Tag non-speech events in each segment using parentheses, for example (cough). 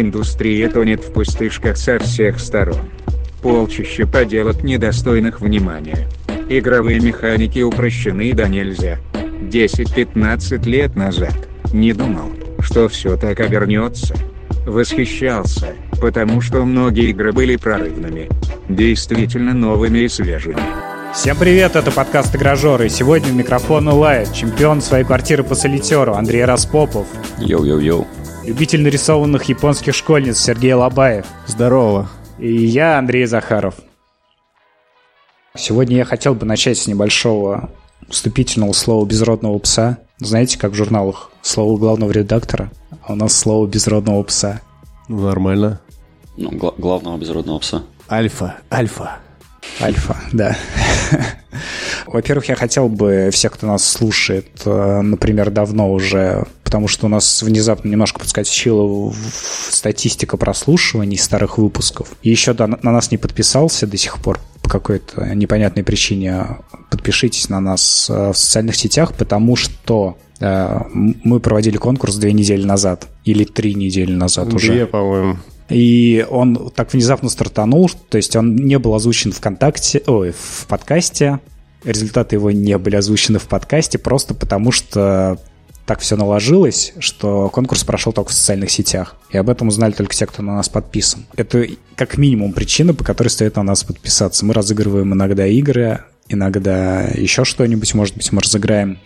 Индустрия тонет в пустышках со всех сторон. Полчища поделок недостойных внимания. Игровые механики упрощены да нельзя. 10-15 лет назад не думал, что все так обернется. Восхищался, потому что многие игры были прорывными. Действительно новыми и свежими. Всем привет, это подкаст «Игражоры». Сегодня в микрофон Лайт, чемпион своей квартиры по солитеру Андрей Распопов. Йоу-йоу-йоу. Любитель нарисованных японских школьниц Сергей Лобаев. Здорово. И я, Андрей Захаров. Сегодня я хотел бы начать с небольшого вступительного слова безродного пса. Знаете, как в журналах слово главного редактора, а у нас слово безродного пса. Ну, нормально. Ну, гла- главного безродного пса. Альфа, альфа. Альфа, да. (laughs) Во-первых, я хотел бы всех, кто нас слушает, э, например, давно уже, потому что у нас внезапно немножко подскочила статистика прослушиваний старых выпусков. И еще на нас не подписался до сих пор по какой-то непонятной причине. Подпишитесь на нас э, в социальных сетях, потому что э, мы проводили конкурс две недели назад или три недели назад Две, уже. по-моему. И он так внезапно стартанул, то есть он не был озвучен ВКонтакте, ой, в подкасте. Результаты его не были озвучены в подкасте, просто потому что так все наложилось, что конкурс прошел только в социальных сетях. И об этом узнали только те, кто на нас подписан. Это как минимум причина, по которой стоит на нас подписаться. Мы разыгрываем иногда игры, иногда еще что-нибудь, может быть, мы разыграем.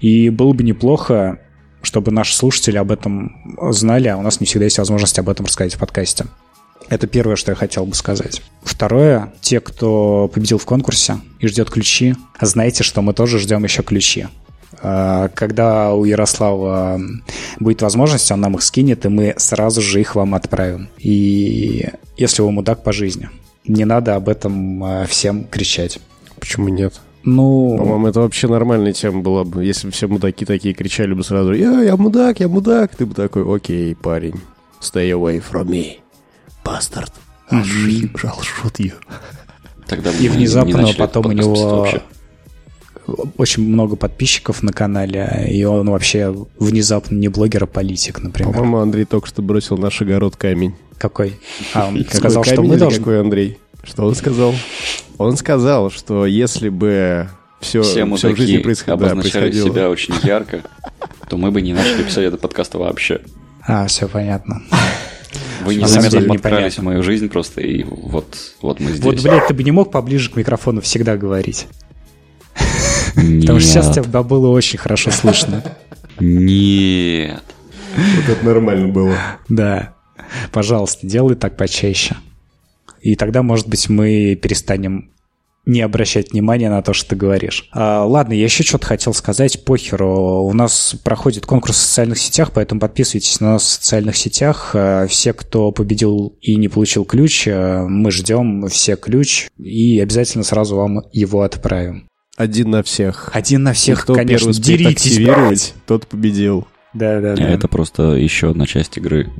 И было бы неплохо, чтобы наши слушатели об этом знали, а у нас не всегда есть возможность об этом рассказать в подкасте. Это первое, что я хотел бы сказать. Второе, те, кто победил в конкурсе и ждет ключи, знайте, что мы тоже ждем еще ключи. А, Когда у Ярослава будет возможность, он нам их скинет, и мы сразу же их вам отправим. И если вы мудак по жизни, не надо об этом а, всем кричать. Почему нет? Ну, По-моему, это вообще нормальная тема была бы, если бы все мудаки такие кричали бы сразу, я, я мудак, я мудак. Ты бы такой, окей, парень, stay away from me, bastard. I'll shoot you. Тогда И не внезапно начали потом у него вообще. очень много подписчиков на канале, и он вообще внезапно не блогер, а политик, например. По-моему, Андрей только что бросил наш огород камень. Какой? А, он сказал, что мы должны... какой Андрей? Что он сказал? Он сказал, что если бы все, Все все в жизни происходило, да, происходило себя очень ярко, то мы бы не начали писать этот подкаст вообще. А, все понятно. Вы самом незаметно подкрались в мою жизнь просто, и вот, вот мы здесь. Вот, блядь, ты бы не мог поближе к микрофону всегда говорить. Потому что сейчас тебя было очень хорошо слышно. Нет. Вот это нормально было. Да. Пожалуйста, делай так почаще. И тогда, может быть, мы перестанем не обращать внимания на то, что ты говоришь. А, ладно, я еще что-то хотел сказать. Похеру. У нас проходит конкурс в социальных сетях, поэтому подписывайтесь на нас в социальных сетях. А, Все, кто победил и не получил ключ, а, мы ждем все ключ и обязательно сразу вам его отправим. Один на всех. Один на И всех, кто конечно, первый деритесь, активировать, тот победил. Да, да, да. Это просто еще одна часть игры.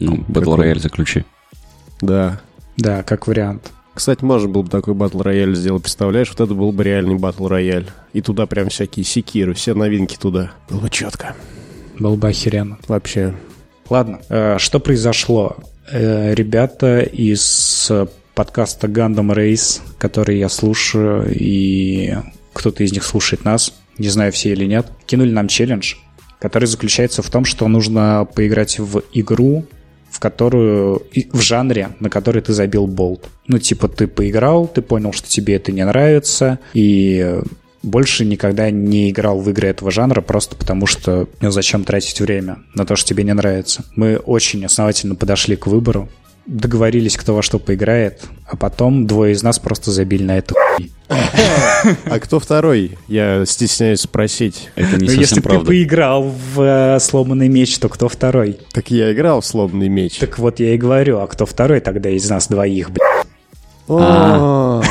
Ну, Battle? Royale заключи. Да. Да, как вариант. Кстати, можно было бы такой батл рояль сделать, представляешь? Вот это был бы реальный батл рояль. И туда прям всякие секиры, все новинки туда. Было бы четко. Было бы охеренно. Вообще. Ладно, э, что произошло? Э, Ребята из подкаста Gundam Race, который я слушаю, и кто-то из них слушает нас, не знаю, все или нет, кинули нам челлендж, который заключается в том, что нужно поиграть в игру, в которую в жанре, на который ты забил болт. Ну, типа, ты поиграл, ты понял, что тебе это не нравится, и больше никогда не играл в игры этого жанра, просто потому что ну, зачем тратить время на то, что тебе не нравится. Мы очень основательно подошли к выбору, договорились, кто во что поиграет, а потом двое из нас просто забили на это хуй. (laughs) А кто второй? Я стесняюсь спросить. Это не Ну, совсем если бы ты правда. поиграл в э, сломанный меч, то кто второй? Так я играл в сломанный меч. Так вот я и говорю, а кто второй тогда из нас двоих, блядь? О,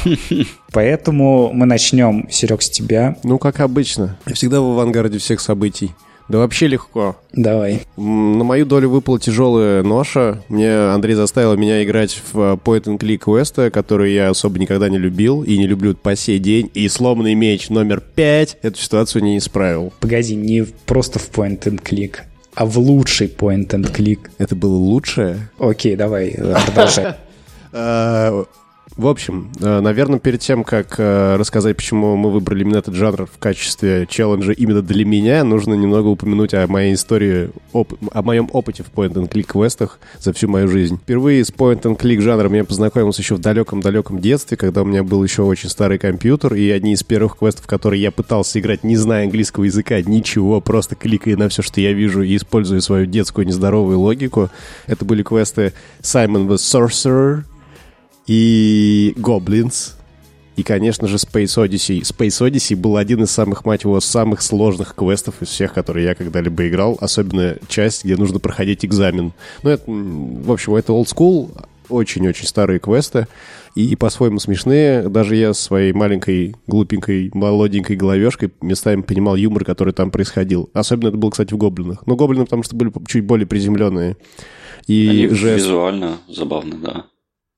(laughs) Поэтому мы начнем, Серег, с тебя. Ну, как обычно. Я всегда в авангарде всех событий. Да вообще легко. Давай. На мою долю выпала тяжелая ноша. Мне Андрей заставил меня играть в э, Point and Click квесты, которые я особо никогда не любил и не люблю по сей день. И сломанный меч номер пять эту ситуацию не исправил. Погоди, не просто в point and click, а в лучший point and click. Это было лучшее? Окей, давай, (laughs) э, продолжай. В общем, э, наверное, перед тем, как э, рассказать, почему мы выбрали именно этот жанр в качестве челленджа именно для меня, нужно немного упомянуть о моей истории, оп- о моем опыте в point-and-click квестах за всю мою жизнь. Впервые с point-and-click жанром я познакомился еще в далеком-далеком детстве, когда у меня был еще очень старый компьютер, и одни из первых квестов, которые я пытался играть, не зная английского языка, ничего, просто кликая на все, что я вижу, и используя свою детскую нездоровую логику, это были квесты Simon the Sorcerer, и Goblins, и, конечно же, Space Odyssey. Space Odyssey был один из самых, мать его, самых сложных квестов из всех, которые я когда-либо играл, особенно часть, где нужно проходить экзамен. Ну, это, в общем, это old school, очень-очень старые квесты, и по-своему смешные. Даже я своей маленькой, глупенькой, молоденькой головешкой местами понимал юмор, который там происходил. Особенно это было, кстати, в Гоблинах. Но Гоблины, потому что были чуть более приземленные. И Они жест- визуально забавно, да.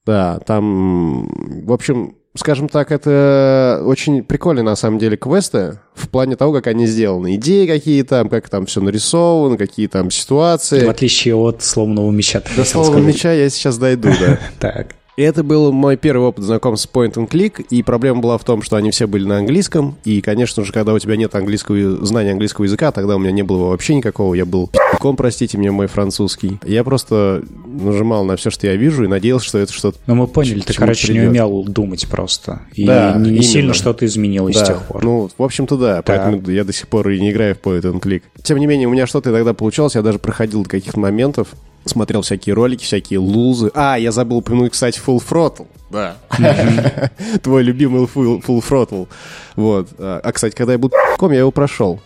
Да, там, в общем, скажем так, это очень прикольные на самом деле квесты в плане того, как они сделаны. Идеи какие там, как там все нарисовано, какие там ситуации. В отличие от сломанного меча. До сказать. меча я сейчас дойду, да. (laughs) Так. И это был мой первый опыт знакомства с Point and Click, и проблема была в том, что они все были на английском, и, конечно же, когда у тебя нет английского, знания английского языка, тогда у меня не было его вообще никакого, я был пи***ком, простите мне мой французский. Я просто нажимал на все, что я вижу, и надеялся, что это что-то Ну, мы поняли, ты, короче, не придёт. умел думать просто. И Да, не, не сильно что-то изменилось с Да, тех пор. ну, в общем-то, да. Поэтому я до сих пор и не играю в Point and Click. Тем не менее, у меня что-то иногда получалось. Я даже проходил до каких-то моментов, смотрел всякие ролики, всякие лузы. А, я забыл упомянуть, кстати, Full Throttle. Да. (laughs) Твой любимый Full, Throttle. Вот. А, а, кстати, когда я был ком, я его прошел.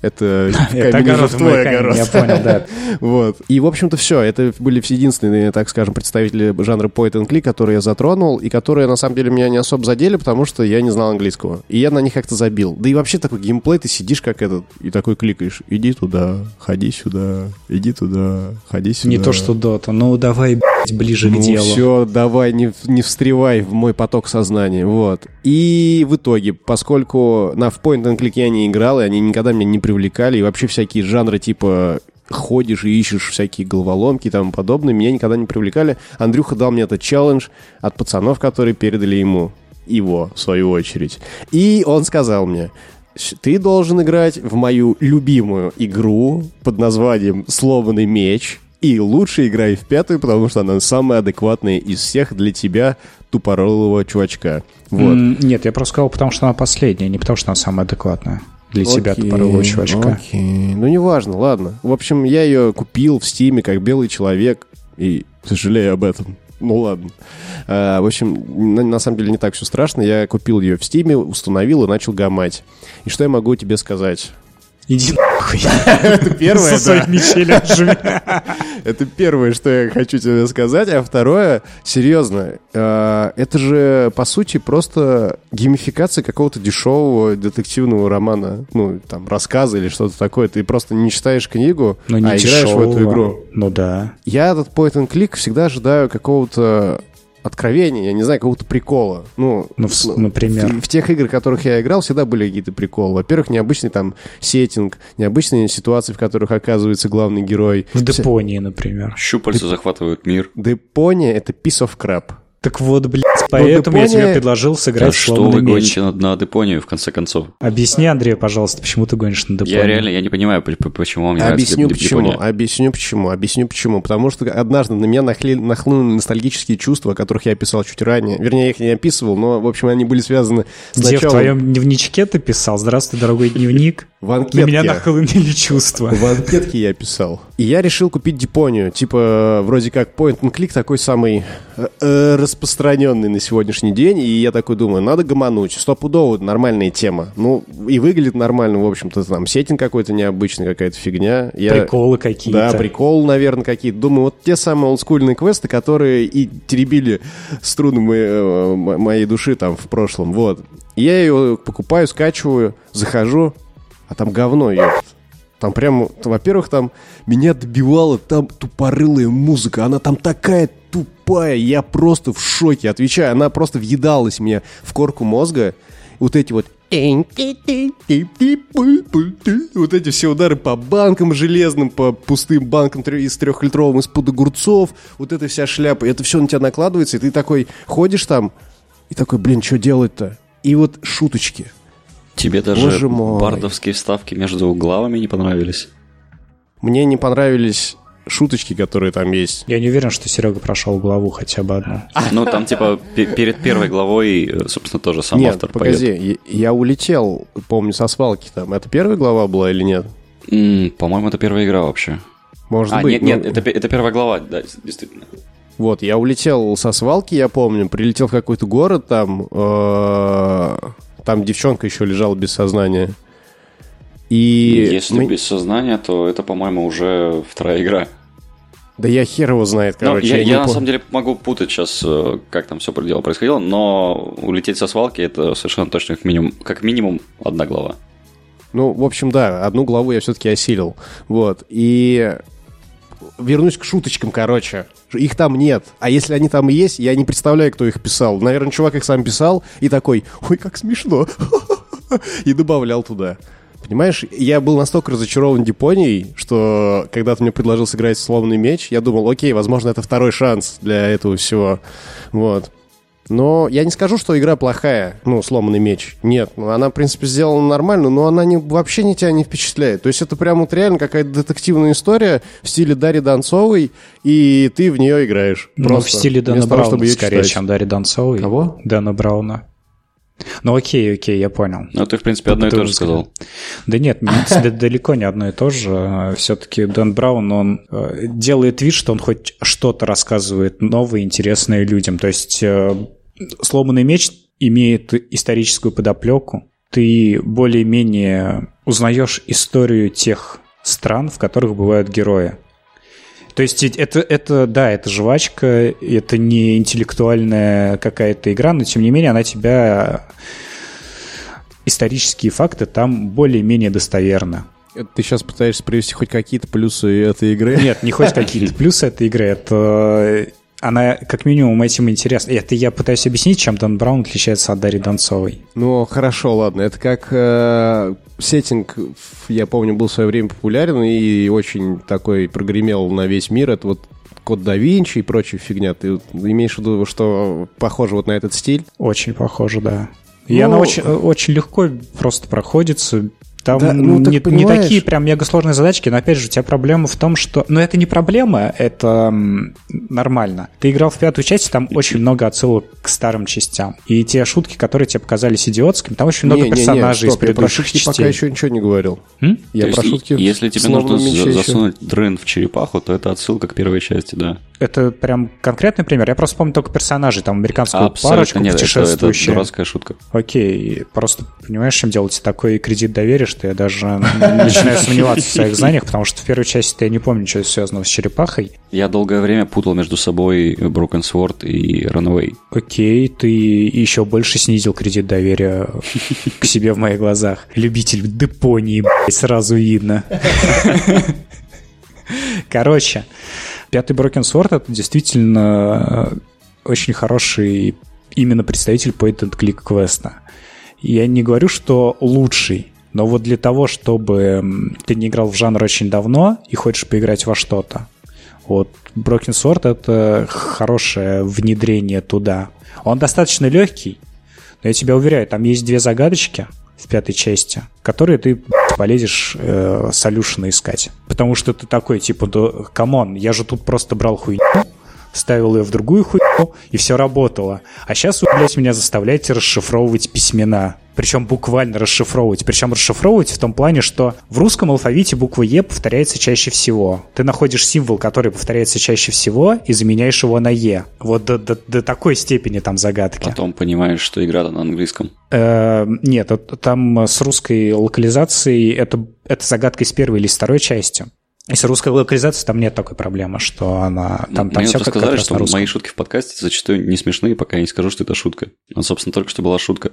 Это, (laughs) (laughs) Это огород твой огород. я понял, да. (laughs) Вот. И, в общем-то, все. Это были все единственные, так скажем, представители жанра point and click, которые я затронул, и которые, на самом деле, меня не особо задели, потому что я не знал английского. И я на них как-то забил. Да и вообще такой геймплей, ты сидишь как этот, и такой кликаешь. Иди туда, ходи сюда, иди туда, ходи сюда. Не то, что Дота. Ну, давай, блядь, ближе Ну к делу. все, давай, не, не встревай в мой поток сознания, вот. И в итоге, поскольку на в Point and Click я не играл, и они никогда меня не привлекали, и вообще всякие жанры типа ходишь и ищешь всякие головоломки и тому подобное, меня никогда не привлекали. Андрюха дал мне этот челлендж от пацанов, которые передали ему его, в свою очередь. И он сказал мне, «Щ- ты должен играть в мою любимую игру под названием «Сломанный меч», и лучше играй в пятую, потому что она самая адекватная из всех для тебя тупорылого чувачка. Вот. Нет, я просто сказал, потому что она последняя, не потому что она самая адекватная. Для Окей, тупорылого чувачка. Окей. Ну, неважно, ладно. В общем, я ее купил в Стиме как белый человек, и сожалею об этом. Ну ладно. А, в общем, на, на самом деле не так все страшно. Я купил ее в Стиме, установил и начал гамать. И что я могу тебе сказать? Иди нахуй. (laughs) Это первое, Со отжми. (laughs) Это первое, что я хочу тебе сказать. А второе, серьезно, э, это же, по сути, просто геймификация какого-то дешевого детективного романа. Ну, там, рассказа или что-то такое. Ты просто не читаешь книгу, Ну, а играешь в эту игру. Ну да. Я этот point and click всегда ожидаю какого-то откровения, я не знаю, какого-то прикола. Ну, Ну, в- например. В, в тех играх, в которых я играл, всегда были какие-то приколы. Во-первых, необычный там сеттинг, необычные ситуации, в которых оказывается главный герой. В Депонии, например. Щупальца захватывают мир. Депония — это piece of crap. Так вот, блядь, поэтому я Депония- тебе предложил Да сыграть в что вы гоните на, на Депонию, в конце концов? Объясни, Андрей, пожалуйста, почему ты гонишь на Депонию? Я реально, я не понимаю, по- по- почему вам не Объясню нравится почему, Депония. объясню почему, объясню почему. Потому что однажды на меня нахли- нахлынули ностальгические чувства, о которых я описал чуть ранее. Вернее, я их не описывал, но, в общем, они были связаны с Где в началом... твоем дневничке ты писал? Здравствуй, дорогой дневник. В На анкетке. меня нахлынули чувства. В анкетке я писал. И я решил купить Дипонию. Типа, вроде как point and click такой самый э, э, распространенный на сегодняшний день. И я такой думаю, надо гомонуть. Стопудово нормальная тема. Ну, и выглядит нормально, в общем-то, там сетинг какой-то необычный, какая-то фигня. Я... Приколы какие-то. Да, прикол, наверное, какие-то. Думаю, вот те самые олдскульные квесты, которые и теребили струны моей, э, моей души там в прошлом. Вот. Я ее покупаю, скачиваю, захожу, а там говно, ёпт. Там прям, во-первых, там меня добивала там тупорылая музыка. Она там такая тупая, я просто в шоке. Отвечаю, она просто въедалась мне в корку мозга. Вот эти вот Вот эти все удары по банкам железным, по пустым банкам из трехлитровым, из-под огурцов, вот эта вся шляпа, это все на тебя накладывается, и ты такой ходишь там, и такой, блин, что делать-то? И вот шуточки. Тебе даже Боже мой. бардовские вставки между главами не понравились? Мне не понравились шуточки, которые там есть. Я не уверен, что Серега прошел главу хотя бы одну. Ну, там, типа, пе- перед первой главой, э, собственно, тоже сам нет, автор погоди, поет. я, я улетел, помню, со свалки там. Это первая глава была или нет? М, По-моему, это первая игра вообще. Может А, быть. нет, нет, ну, это, это первая глава, да, действительно. Вот, я улетел со свалки, я помню, прилетел в какой-то город там, э, там девчонка еще лежала без сознания. И Если мы- без сознания, то это, по-моему, уже вторая игра. Да я хер его знает, Ну, короче. я, я не я на пом- самом деле могу путать сейчас, э, как там все дело происходило, но улететь со свалки это совершенно точно как минимум, как минимум одна глава. Ну, в общем, да, одну главу я все-таки осилил. Вот. И вернусь к шуточкам, короче. Их там нет. А если они там и есть, я не представляю, кто их писал. Наверное, чувак их сам писал и такой, ой, как смешно. (laughs) И добавлял туда. Понимаешь, я был настолько разочарован Японией, что когда ты мне предложил сыграть сломанный меч, я думал, окей, возможно, это второй шанс для этого всего. Вот. Но я не скажу, что игра плохая, ну, сломанный меч. Нет, ну, она, в принципе, сделана нормально, но она не, вообще не тебя не впечатляет. То есть это прям вот реально какая-то детективная история в стиле Дарьи Донцовой, и ты в нее играешь. Ну, в Просто, стиле Дэна вместо того, Брауна чтобы скорее, читать. чем Дарьи Донцовой. Кого? Дэна Брауна. Ну окей, окей, я понял. Ну, ты, в принципе, одно и то же сказал. Да нет, да- далеко не одно и то же. Все-таки Дэн Браун, он э, делает вид, что он хоть что-то рассказывает новое, интересное людям. То есть э, сломанный меч имеет историческую подоплеку. Ты более-менее узнаешь историю тех стран, в которых бывают герои. То есть это, это, да, это жвачка, это не интеллектуальная какая-то игра, но тем не менее она тебя... Исторические факты там более-менее достоверны. Это Ты сейчас пытаешься привести хоть какие-то плюсы этой игры? Нет, не хоть какие-то (laughs) плюсы этой игры, это... Она как минимум этим интересна. Это я пытаюсь объяснить, чем Дон Браун отличается от Дарьи Донцовой. Ну, хорошо, ладно. Это как э, сеттинг, я помню, был в свое время популярен и очень такой прогремел на весь мир. Это вот Код да Винчи и прочая фигня. Ты имеешь в виду, что похоже вот на этот стиль? Очень похоже, да. И Ну- она очень, очень легко просто проходится. Там Да, ну, так не, не понимаешь. такие прям мега сложные задачки, но опять же, у тебя проблема в том, что... Ну, это не проблема, это нормально. Ты играл в пятую часть, там очень много отсылок к старым частям. И те шутки, которые тебе показались идиотскими, там очень много Не-не-не, персонажей стоп, из я про предыдущих шутки частей. пока еще ничего не говорил. М? Я То про есть, шутки Если тебе нужно меча за- еще- засунуть дрын в черепаху, то это отсылка к первой части, да. Это прям конкретный пример. Я просто помню только персонажей, там американскую Абсолютно парочку нет, это, это путешествующую. дурацкая шутка. Окей, просто понимаешь, чем делать такой кредит доверия, что я даже начинаю сомневаться в своих знаниях, потому что в первой части я не помню ничего связанного с черепахой. Я долгое время путал между собой Broken Sword и Runaway. Окей, ты еще больше снизил кредит доверия к себе в моих глазах. Любитель Депонии, блядь, сразу видно. Короче, пятый Broken Sword это действительно э, очень хороший именно представитель point and click квеста. Я не говорю, что лучший, но вот для того, чтобы ты не играл в жанр очень давно и хочешь поиграть во что-то, вот Broken Sword это хорошее внедрение туда. Он достаточно легкий, но я тебя уверяю, там есть две загадочки в пятой части, которые ты полезешь э, solution ы искать. Потому что ты такой, типа, да, come on, я же тут просто брал хуйню, ставил ее в другую хуйню, и все работало. А сейчас вы, блядь, меня заставляете расшифровывать письмена. Причем буквально расшифровывать. Причем расшифровывать в том плане, что в русском алфавите буква Е повторяется чаще всего. Ты находишь символ, который повторяется чаще всего, и заменяешь его на Е. Вот до, до- до такой степени там загадки. Потом понимаешь, что игра на английском. Э, нет, там с русской локализацией это, это загадка из первой или из второй части. Если русская локализация, там нет такой проблемы, что она... Там, там Мне все вот как, как сказали, раз что мои шутки в подкасте зачастую не смешные, пока я не скажу, что это шутка. А, собственно, только что была шутка.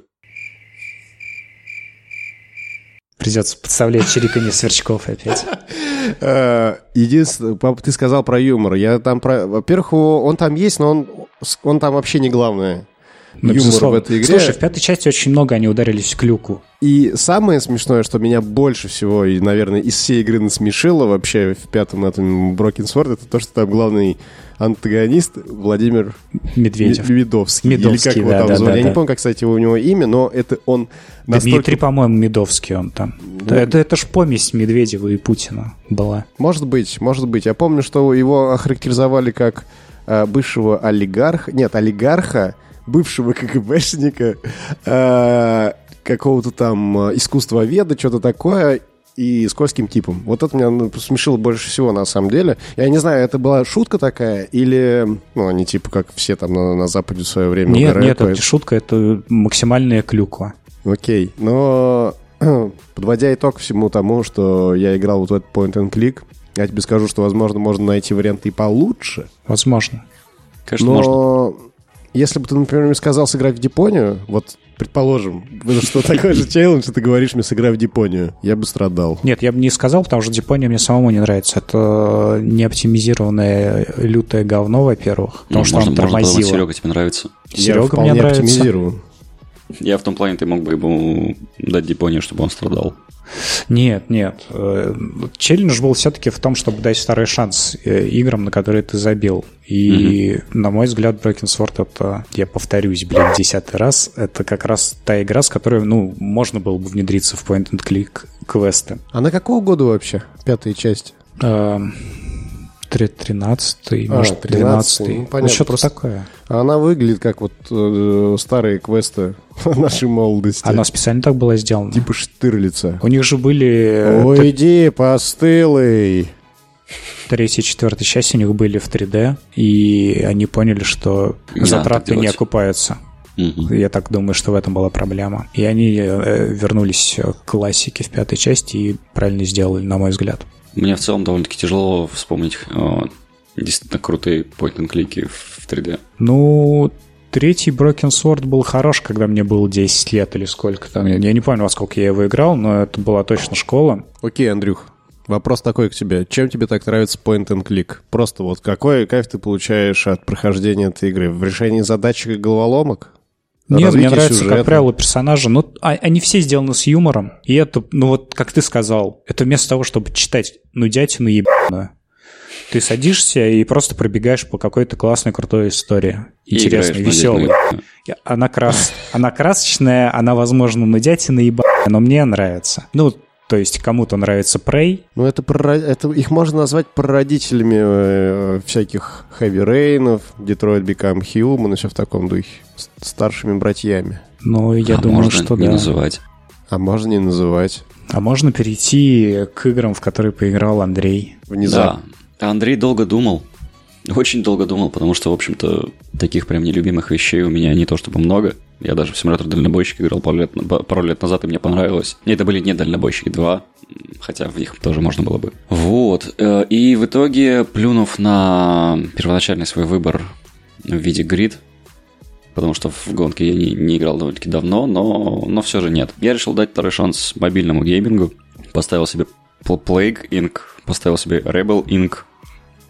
Придется подставлять чириканье сверчков опять. (laughs) Э, Единственное, ты сказал про юмор. Я там про... Во-первых, его- он там есть, но он, он там вообще не главное. Ну, юмор безусловно. в этой игре. Слушай, в пятой части очень много они ударились в клюку. И самое смешное, что меня больше всего, и, наверное, из всей игры насмешило вообще в пятом этом Broken Sword, это то, что там главный антагонист Владимир Медведев. Медовский. Медовский, Или как его да, там да, звали. да, Я да. не помню, как, кстати, у него имя, но это он настолько... Дмитрий, по-моему, Медовский он там. Да, это, это ж помесь Медведева и Путина была. Может быть, может быть. Я помню, что его охарактеризовали как э, бывшего олигарха, нет, олигарха, бывшего КГБшника, э, какого-то там э, искусствоведа, что-то такое, и скользким типом. Вот это меня ну, смешило больше всего, на самом деле. Я не знаю, это была шутка такая, или, ну, они типа как все там на, на Западе в свое время Нет, угорают нет, это шутка, это максимальная клюква. Окей, но (clears throat) подводя итог всему тому, что я играл вот в этот point and click, я тебе скажу, что, возможно, можно найти варианты и получше, Возможно. Конечно, но можно. Если бы ты, например, мне сказал сыграть в Дипонию, вот, предположим, что такой же челлендж, и ты говоришь мне сыграй в Дипонию, я бы страдал. Нет, я бы не сказал, потому что Дипония мне самому не нравится. Это неоптимизированное лютое говно, во-первых, потому Ну, что можно, он можно тормозило. Серега, тебе нравится. я Серега вполне мне нравится. оптимизирован. Я в том плане, ты мог бы ему дать Дипонию, чтобы он страдал. Нет, нет. Э, Челлендж был все-таки в том, чтобы дать второй шанс э, играм, на которые ты забил. И, на мой взгляд, Broken Sword это, я повторюсь, блин, десятый раз, это как раз та игра, с которой, ну, можно было бы внедриться в point-and-click квесты. А на какого года вообще пятая часть? Эм, тре- Тринадцатый, А, может, 13-й, двенадцатый. ну, Ну, понятно, что-то просто- такое. Она выглядит как вот э, старые квесты (laughs) нашей молодости. Она специально так была сделана. Типа Штырлица. У них же были... э, Уйди, постылый. третья и четвертая часть у них были в 3D, и они поняли, что Не затраты не окупаются. Мгм. Я так думаю, что в этом была проблема. И они э, вернулись к классике в пятой части и правильно сделали, на мой взгляд. Мне в целом довольно-таки тяжело вспомнить э, действительно крутые point-and-клики в 3D. Ну, третий Broken Sword был хорош, когда мне было 10 лет или сколько там. Я я не помню, во сколько я его играл, но это была точно школа. Окей, Андрюх, вопрос такой к тебе. Чем тебе так нравится point and click? Просто вот какой кайф ты получаешь от прохождения этой игры? В решении задачек и головоломок? Нет, мне нравится, сюжета? как правило, персонажи. Ну, а- они все сделаны с юмором. И это, ну вот, как ты сказал, это вместо того, чтобы читать нудятину ебаную, ты садишься и просто пробегаешь по какой-то классной, крутой истории. Интересной, веселой. Она, крас... она красочная, она, возможно, нудятина ебаная, но мне нравится. Ну, то есть кому-то нравится Prey, Ну, это, это их можно назвать прародителями э, всяких Heavy Rain'ов, Detroit Become Human и все в таком духе. С- старшими братьями. но я А думаю, можно что не да. называть. А можно не называть. А можно перейти к играм, в которые поиграл Андрей. Внезапно. Да. Андрей долго думал. Очень долго думал, потому что, в общем-то, таких прям нелюбимых вещей у меня не то чтобы много. Я даже в симулятор дальнобойщика играл пару лет, пару лет назад, и мне понравилось. И это были не дальнобойщики 2, хотя в них тоже можно было бы. Вот. э, И в итоге, плюнув на первоначальный свой выбор в виде грид, потому что в гонке я не, не играл довольно-таки давно, но, но все же нет. Я решил дать второй шанс мобильному геймингу. Поставил себе Pl- Plague Inc., поставил себе Rebel Inc.,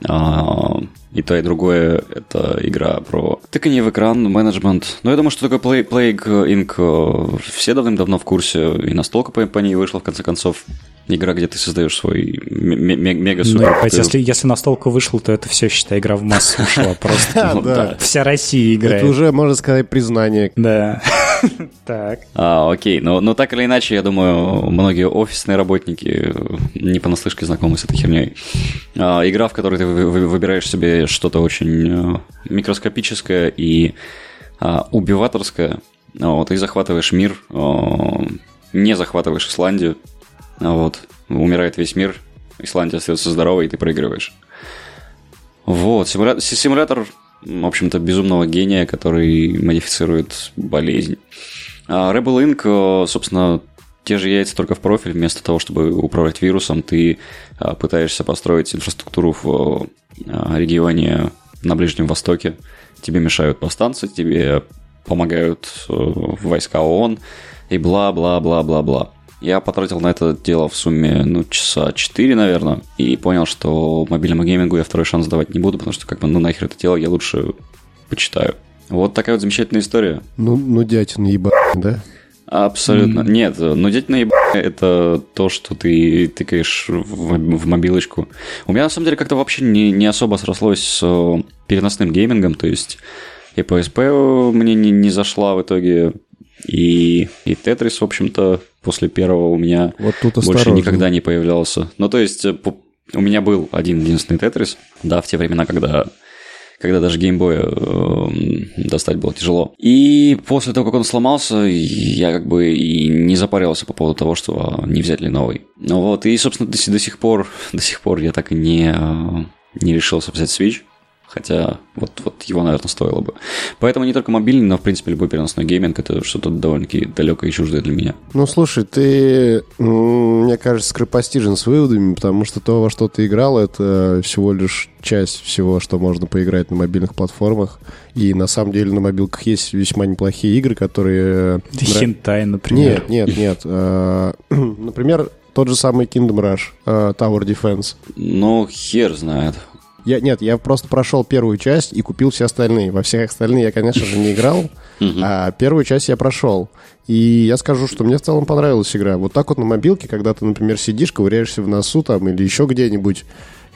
и то, и другое — это игра про тыканье в экран, менеджмент. Но я думаю, что такое Play- Plague Inc. все давным-давно в курсе, и настолько по, по ней вышла, в конце концов, игра, где ты создаешь свой мега Ну, супер опять, если, если настолько вышло, то это все, считай, игра в массу (laughs) ушла просто. Ну, да. Вся Россия играет. Это уже, можно сказать, признание. Да. (laughs) Так. А, окей, но, но так или иначе, я думаю, многие офисные работники э, не понаслышке знакомы с этой херней. А, игра, в которой ты вы- вы- выбираешь себе что-то очень э, микроскопическое и а, убиваторское. А, Вот, и захватываешь мир, а, не захватываешь Исландию. А, Вот, умирает весь мир, Исландия остается здоровой, и ты проигрываешь. Вот, симуля- си- симулятор, в общем-то, безумного гения, который модифицирует болезнь. А Rebel Inc., э, собственно, те же яйца только в профиль. Вместо того, чтобы управлять вирусом, ты а, пытаешься построить инфраструктуру в а, регионе на Ближнем Востоке. Тебе мешают повстанцы, тебе помогают э, войска ООН и бла-бла-бла-бла-бла. Я потратил на это дело в сумме, ну, часа 4, наверное, и понял, что мобильному геймингу я второй шанс давать не буду, потому что, как бы, ну, нахер это дело, я лучше почитаю. Вот такая вот замечательная история. Ну, ну дятина ебать, да? Абсолютно. Mm. Нет, ну дятина еб... это то, что ты тыкаешь в, в мобилочку. У меня на самом деле как-то вообще не, не особо срослось с э, переносным геймингом, то есть и PSP мне не, не зашла в итоге, и, и Тетрис, в общем-то, после первого у меня вот тут больше никогда не появлялся. Ну, то есть, э, у меня был один единственный Тетрис, да, в те времена, когда когда даже геймбоя э, достать было тяжело. И после того, как он сломался, я как бы и не запарился по поводу того, что не взять ли новый. Ну вот, и, собственно, до, до сих пор, до сих пор я так и не, э, не решился взять Switch. Хотя вот, вот его, наверное, стоило бы. Поэтому не только мобильный, но, в принципе, любой переносной гейминг – это что-то довольно-таки далекое и чуждое для меня. Ну, слушай, ты, мне кажется, скоропостижен с выводами, потому что то, во что ты играл, это всего лишь часть всего, что можно поиграть на мобильных платформах. И на самом деле на мобилках есть весьма неплохие игры, которые... Хентай, например. Нет, нет, нет. А, (clears throat) например, тот же самый Kingdom Rush, а, Tower Defense. Ну, хер знает. Я, нет, я просто прошел первую часть и купил все остальные. Во всех остальные я, конечно же, не играл, а первую часть я прошел. И я скажу, что мне в целом понравилась игра. Вот так вот на мобилке, когда ты, например, сидишь, ковыряешься в носу там или еще где-нибудь,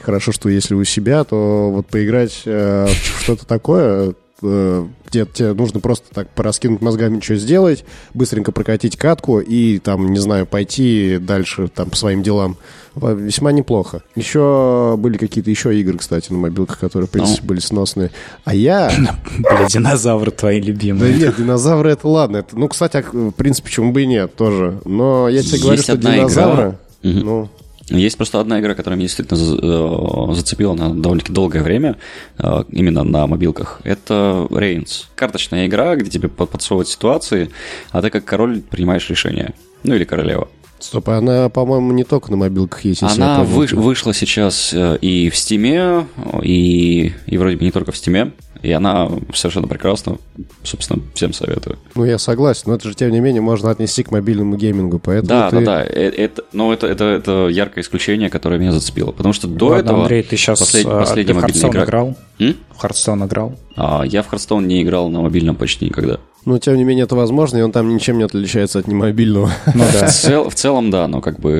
хорошо, что если у себя, то вот поиграть э, в что-то такое, э, где тебе нужно просто так пораскинуть мозгами, что сделать, быстренько прокатить катку и там, не знаю, пойти дальше там по своим делам. Весьма неплохо. Еще были какие-то еще игры, кстати, на мобилках, которые, в принципе, были сносные. А я... (laughs) Бля, динозавры твои любимые. Да нет, динозавры это ладно. Это, ну, кстати, в принципе, почему бы и нет тоже. Но я тебе говорю, что динозавры... Ну, есть просто одна игра, которая меня действительно э, зацепила на довольно-таки долгое время, э, именно на мобилках. Это Reigns. Карточная игра, где тебе подсовывают ситуации, а ты как король принимаешь решения. Ну или королева. Стоп, она, по-моему, не только на мобилках есть. Она вы, вышла сейчас э, и в Стиме, и, и вроде бы не только в Стиме. И она совершенно прекрасна. Собственно, всем советую. Ну, я согласен, но это же, тем не менее, можно отнести к мобильному геймингу, поэтому Да, ты... да, да. Э, это, но это, это, это яркое исключение, которое меня зацепило. Потому что до Ладно, этого... Андрей, ты сейчас послед, а, последний ты мобильный игра... играл? М? В Hearthstone играл? А, я в Hearthstone не играл на мобильном почти никогда. Но, тем не менее, это возможно, и он там ничем не отличается от немобильного. Ну, да. в, цел, в целом, да, но как бы,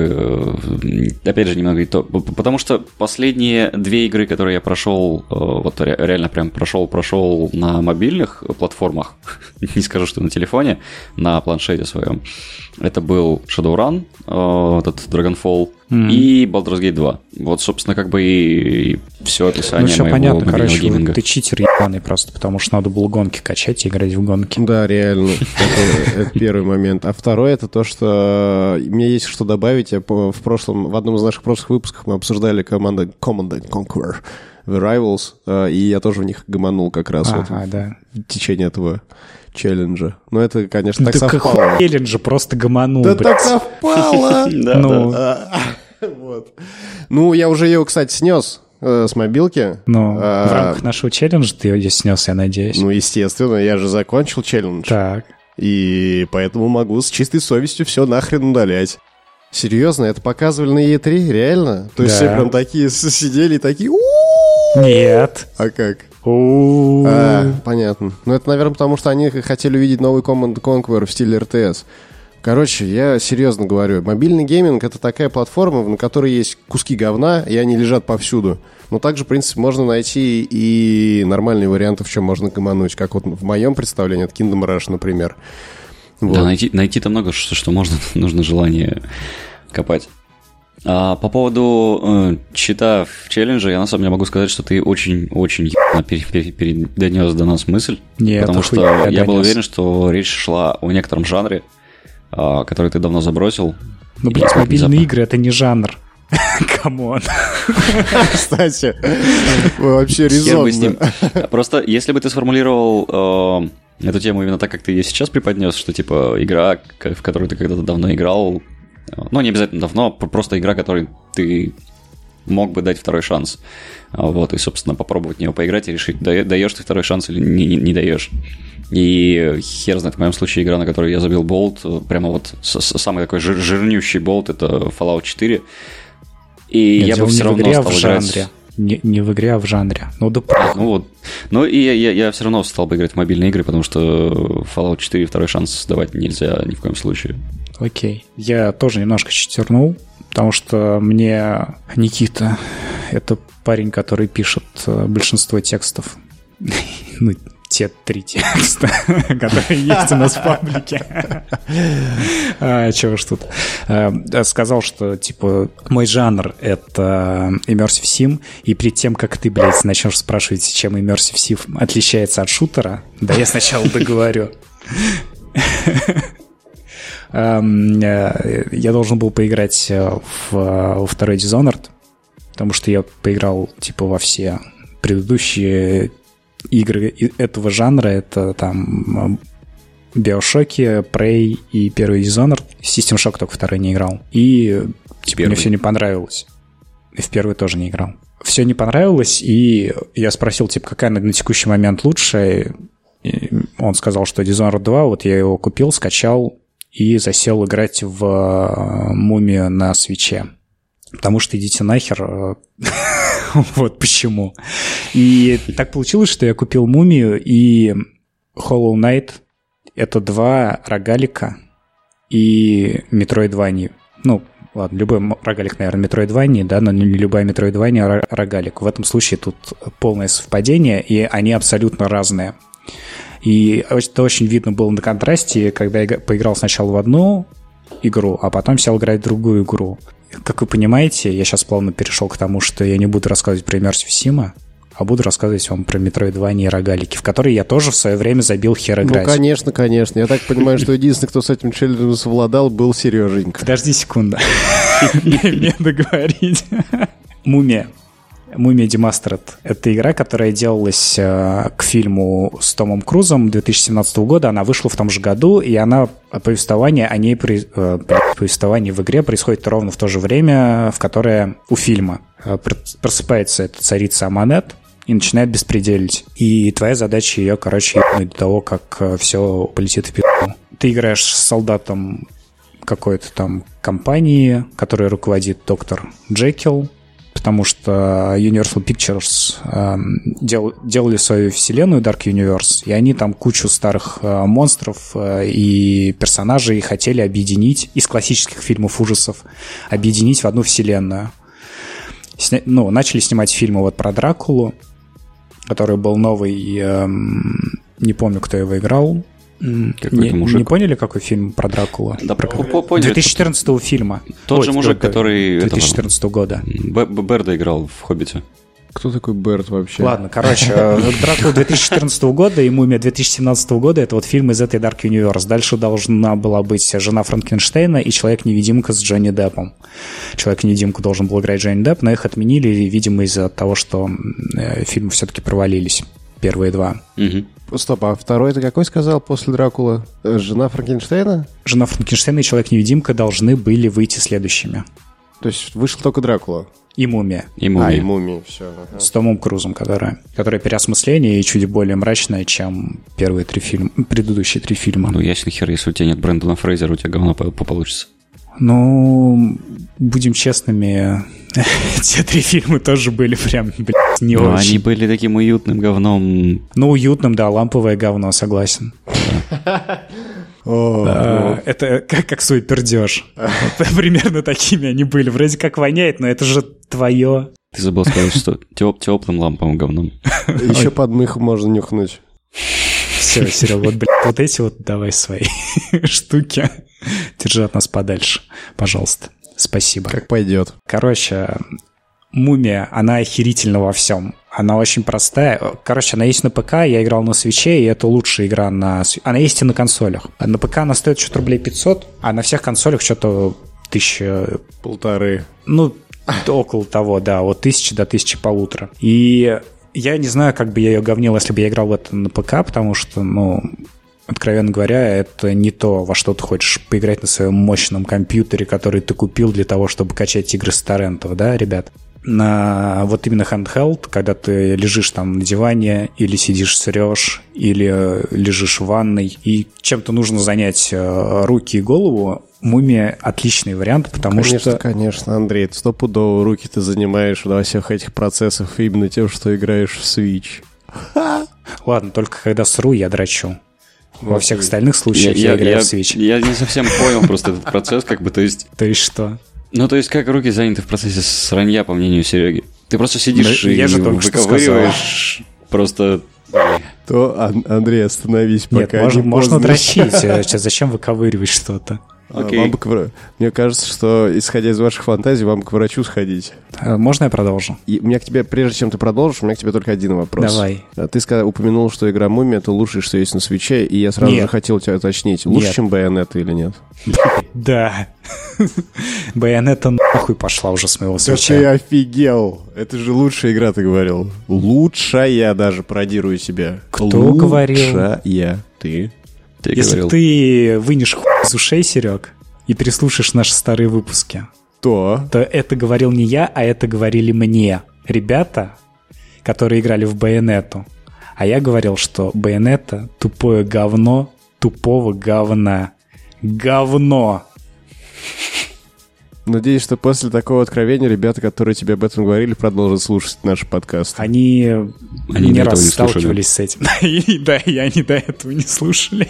э, опять же, немного и то. Потому что последние две игры, которые я прошел, э, вот реально прям прошел, прошел на мобильных платформах, (laughs) не скажу, что на телефоне, на планшете своем, это был Shadowrun, э, этот Dragonfall, mm. и Baldur's Gate 2. Вот, собственно, как бы и, и все описание ну, все моего понятно, короче, гейминга. Ты читер ебаный просто, потому что надо было гонки качать и играть в гонки. Да, реально. Это, первый момент. А второй это то, что мне есть что добавить. Я в прошлом, в одном из наших прошлых выпусков мы обсуждали команда Command Conquer The Rivals, э, и я тоже в них гомонул как раз ага, вот да. в течение этого челленджа. Но это, конечно, так да совпало. (laughs) челленджа просто гомонул, Да так совпало! (laughs) Ну. (laughs) Вот. Ну, я уже ее, кстати, снес э, с мобилки. Ну, а, в рамках нашего челленджа ты ее снес, я надеюсь. Ну, естественно, я же закончил челлендж. Так. И поэтому могу с чистой совестью все нахрен удалять. Серьезно, это показывали на E3? Реально? То есть да. все прям такие сидели и такие... Нет. А как? А, понятно. Ну, это, наверное, потому что они хотели увидеть новый Command Conquer в стиле RTS. Короче, я серьезно говорю, мобильный гейминг это такая платформа, на которой есть куски говна, и они лежат повсюду. Но также, в принципе, можно найти и нормальные варианты, в чем можно гомонуть, как вот в моем представлении, это Kingdom Rush, например. Вот. Да, найти, найти-то много что, что можно, (laughs) нужно желание копать. А по поводу э, чита в челлендже, я на самом деле могу сказать, что ты очень-очень передонес до нас мысль. Нет, потому что я, я был уверен, что речь шла о некотором жанре, который ты давно забросил. Ну, блин, мобильные игры — это не жанр. (laughs) Come on. Кстати, вообще резонно. Просто если бы ты сформулировал э, эту тему именно так, как ты ее сейчас преподнес, что типа игра, в которую ты когда-то давно играл, ну, не обязательно давно, просто игра, которой ты мог бы дать второй шанс. Вот, и, собственно, попробовать в нее поиграть и решить, даешь ты второй шанс или не, не даешь. И хер знает, в моем случае игра, на которую я забил болт, прямо вот самый такой жир, жирнющий болт, это Fallout 4. И Нет, я бы все равно игре, стал в играть... жанре. не, не в игре, а в жанре. Ну да Ну вот. Ну и я, я, я все равно стал бы играть в мобильные игры, потому что Fallout 4 второй шанс давать нельзя ни в коем случае. Окей. Я тоже немножко читернул, потому что мне Никита, это парень, который пишет э, большинство текстов. (laughs) ну, те три текста, (laughs) которые есть у нас в паблике. (laughs) а, чего ж тут? А, сказал, что, типа, мой жанр — это Immersive Sim, и перед тем, как ты, блядь, начнешь спрашивать, чем Immersive Sim отличается от шутера, да я сначала договорю. Э, я должен был поиграть э, в, во второй Dishonored, потому что я поиграл, типа, во все предыдущие игры этого жанра. Это там Биошоки, Prey и первый Dishonored. System Shock только второй не играл. И типа, мне все не понравилось. И в первый тоже не играл. Все не понравилось, и я спросил, типа, какая на, на текущий момент лучшая. И он сказал, что Dishonored 2, вот я его купил, скачал и засел играть в э, Мумию на свече. Потому что идите нахер, э, (laughs) вот почему. И так получилось, что я купил Мумию и Hollow Knight. Это два рогалика и Metroidvania. Ну, ладно, любой рогалик, наверное, Metroidvania, да, но не любая Metroidvania а рогалик. В этом случае тут полное совпадение, и они абсолютно разные. И это очень видно было на контрасте, когда я поиграл сначала в одну игру, а потом сел играть в другую игру. Как вы понимаете, я сейчас плавно перешел к тому, что я не буду рассказывать про Immersive Sim, а буду рассказывать вам про Metroidvania и рогалики, в которые я тоже в свое время забил хер играть. Ну, конечно, конечно. Я так понимаю, что единственный, кто с этим челленджем совладал, был Сереженька. Подожди секунду. (laughs) Мне договорить. Мумия. Мумия Демастеред. Это игра, которая делалась э, к фильму с Томом Крузом 2017 года. Она вышла в том же году, и она повествование о ней э, повествование в игре происходит ровно в то же время, в которое у фильма э, просыпается эта царица Аманет и начинает беспределить. И твоя задача ее, короче, до того, как все полетит в пи***у. Ты играешь с солдатом какой-то там компании, которой руководит доктор Джекил, потому что Universal Pictures э, дел, делали свою вселенную Dark Universe, и они там кучу старых э, монстров э, и персонажей хотели объединить из классических фильмов ужасов, объединить в одну вселенную. Сня... Ну, начали снимать фильмы вот про Дракулу, который был новый, э, не помню, кто его играл, не, мужик. не поняли, какой фильм про Дракула? Да, про... поняли. 2014 фильма. Тот Ой, же мужик, который... 2014 этого... года. Берда играл в «Хоббите». Кто такой Берт вообще? Ладно, короче, э, Дракула 2014 года и Мумия 2017 года — это вот фильм из этой Dark Universe. Дальше должна была быть жена Франкенштейна и Человек-невидимка с Джонни Деппом. Человек-невидимку должен был играть Джонни Депп, но их отменили, видимо, из-за того, что э, фильмы все-таки провалились. Первые два. Угу. Стоп, а второй ты какой сказал после Дракула? Э, жена Франкенштейна? Жена Франкенштейна и Человек-невидимка должны были выйти следующими. То есть вышел только Дракула? И Мумия. И Мумия. А, и Мумия, все. Ага. С Томом Крузом, которая, которая переосмысление и чуть более мрачная, чем первые три фильма, предыдущие три фильма. Ну, ясный хер, если у тебя нет Брэндона Фрейзера, у тебя говно получится. Ну, будем честными, (laughs) те три фильма тоже были прям, блядь, не Но очень. они были таким уютным говном. Ну, уютным, да, ламповое говно, согласен. Это как, как свой пердеж. Примерно такими они были. Вроде как воняет, но это же твое. Ты забыл сказать, что теплым ламповым говном. Еще под мыхом можно нюхнуть. Все, Серега, вот, блядь, вот эти вот давай свои (laughs) штуки. Держи от нас подальше, пожалуйста. Спасибо. Как пойдет. Короче, Мумия, она охерительна во всем. Она очень простая. Короче, она есть на ПК, я играл на свече, и это лучшая игра на... Она есть и на консолях. На ПК она стоит что-то рублей 500, а на всех консолях что-то тысяча... Полторы. Ну, около того, да, от тысячи до тысячи полутора. И я не знаю, как бы я ее говнил, если бы я играл в это на ПК, потому что, ну, откровенно говоря, это не то, во что ты хочешь поиграть на своем мощном компьютере, который ты купил для того, чтобы качать игры с торрентов, да, ребят? на вот именно handheld, когда ты лежишь там на диване или сидишь срешь, или лежишь в ванной, и чем-то нужно занять э, руки и голову, Мумия отличный вариант, потому конечно, что... Конечно, Андрей, ты стопудово руки ты занимаешь во всех этих процессах именно тем, что играешь в Switch. Ладно, только когда сру, я драчу. Во всех остальных случаях я, играю в Switch. я не совсем понял просто этот процесс, как бы, то есть... (laughs) То есть что? Ну, то есть, как руки заняты в процессе сранья, по мнению Сереги? Ты просто сидишь Да и я выковыриваешь просто... То, Ан- Андрей, остановись, Нет, пока можно, не можно дрочить. (laughs) Э, сейчас Зачем выковыривать что-то? А, Окей. вам бы к Мне кажется, что, исходя из ваших фантазий, вам к врачу сходить. Э, Можно я продолжу? И у меня к тебе, прежде чем ты продолжишь, у меня к тебе только один вопрос. Давай. А Ты сказал, упомянул, что игра Мумия это лучшее, что есть на свече, и я сразу Нет. же хотел тебя уточнить, лучше, Нет. чем Байонет или нет? (laughs) Да. (laughs) Байонета нахуй пошла уже с моего Да ты свеча. офигел! Это же лучшая игра, ты говорил. Лучшая даже, пародирую себя. Кто говорил? Лучшая. Ты? Ты Если говорил. ты вынешь хуй из ушей, Серег, и переслушаешь наши старые выпуски, То. то это говорил не я, а это говорили мне. Ребята, которые играли в Байонету. А я говорил, что Байонета тупое говно тупого говна. Говно! Надеюсь, что после такого откровения ребята, которые тебе об этом говорили, продолжат слушать наш подкаст. Они, Они не раз не слушали. сталкивались с этим. (laughs) И Да, и они до этого не слушали.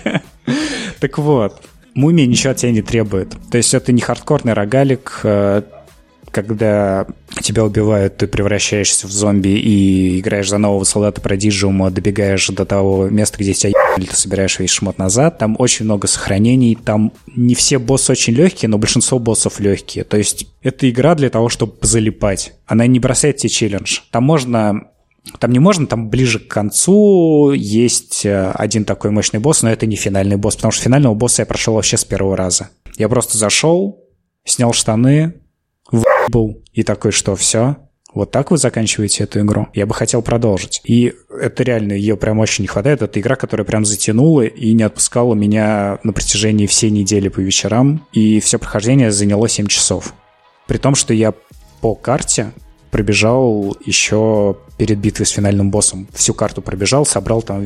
Так вот, мумия ничего от тебя не требует. То есть это не хардкорный рогалик, э, когда тебя убивают, ты превращаешься в зомби и играешь за нового солдата продижиума, добегаешь до того места, где тебя ебали, ты собираешь весь шмот назад. Там очень много сохранений, там не все боссы очень легкие, но большинство боссов легкие. То есть это игра для того, чтобы залипать. Она не бросает тебе челлендж. Там можно там не можно, там ближе к концу есть э, один такой мощный босс, но это не финальный босс, потому что финального босса я прошел вообще с первого раза. Я просто зашел, снял штаны, был и такой, что все, вот так вы заканчиваете эту игру. Я бы хотел продолжить. И это реально, ее прям очень не хватает. Это игра, которая прям затянула и не отпускала меня на протяжении всей недели по вечерам. И все прохождение заняло 7 часов. При том, что я по карте пробежал еще перед битвой с финальным боссом. Всю карту пробежал, собрал там,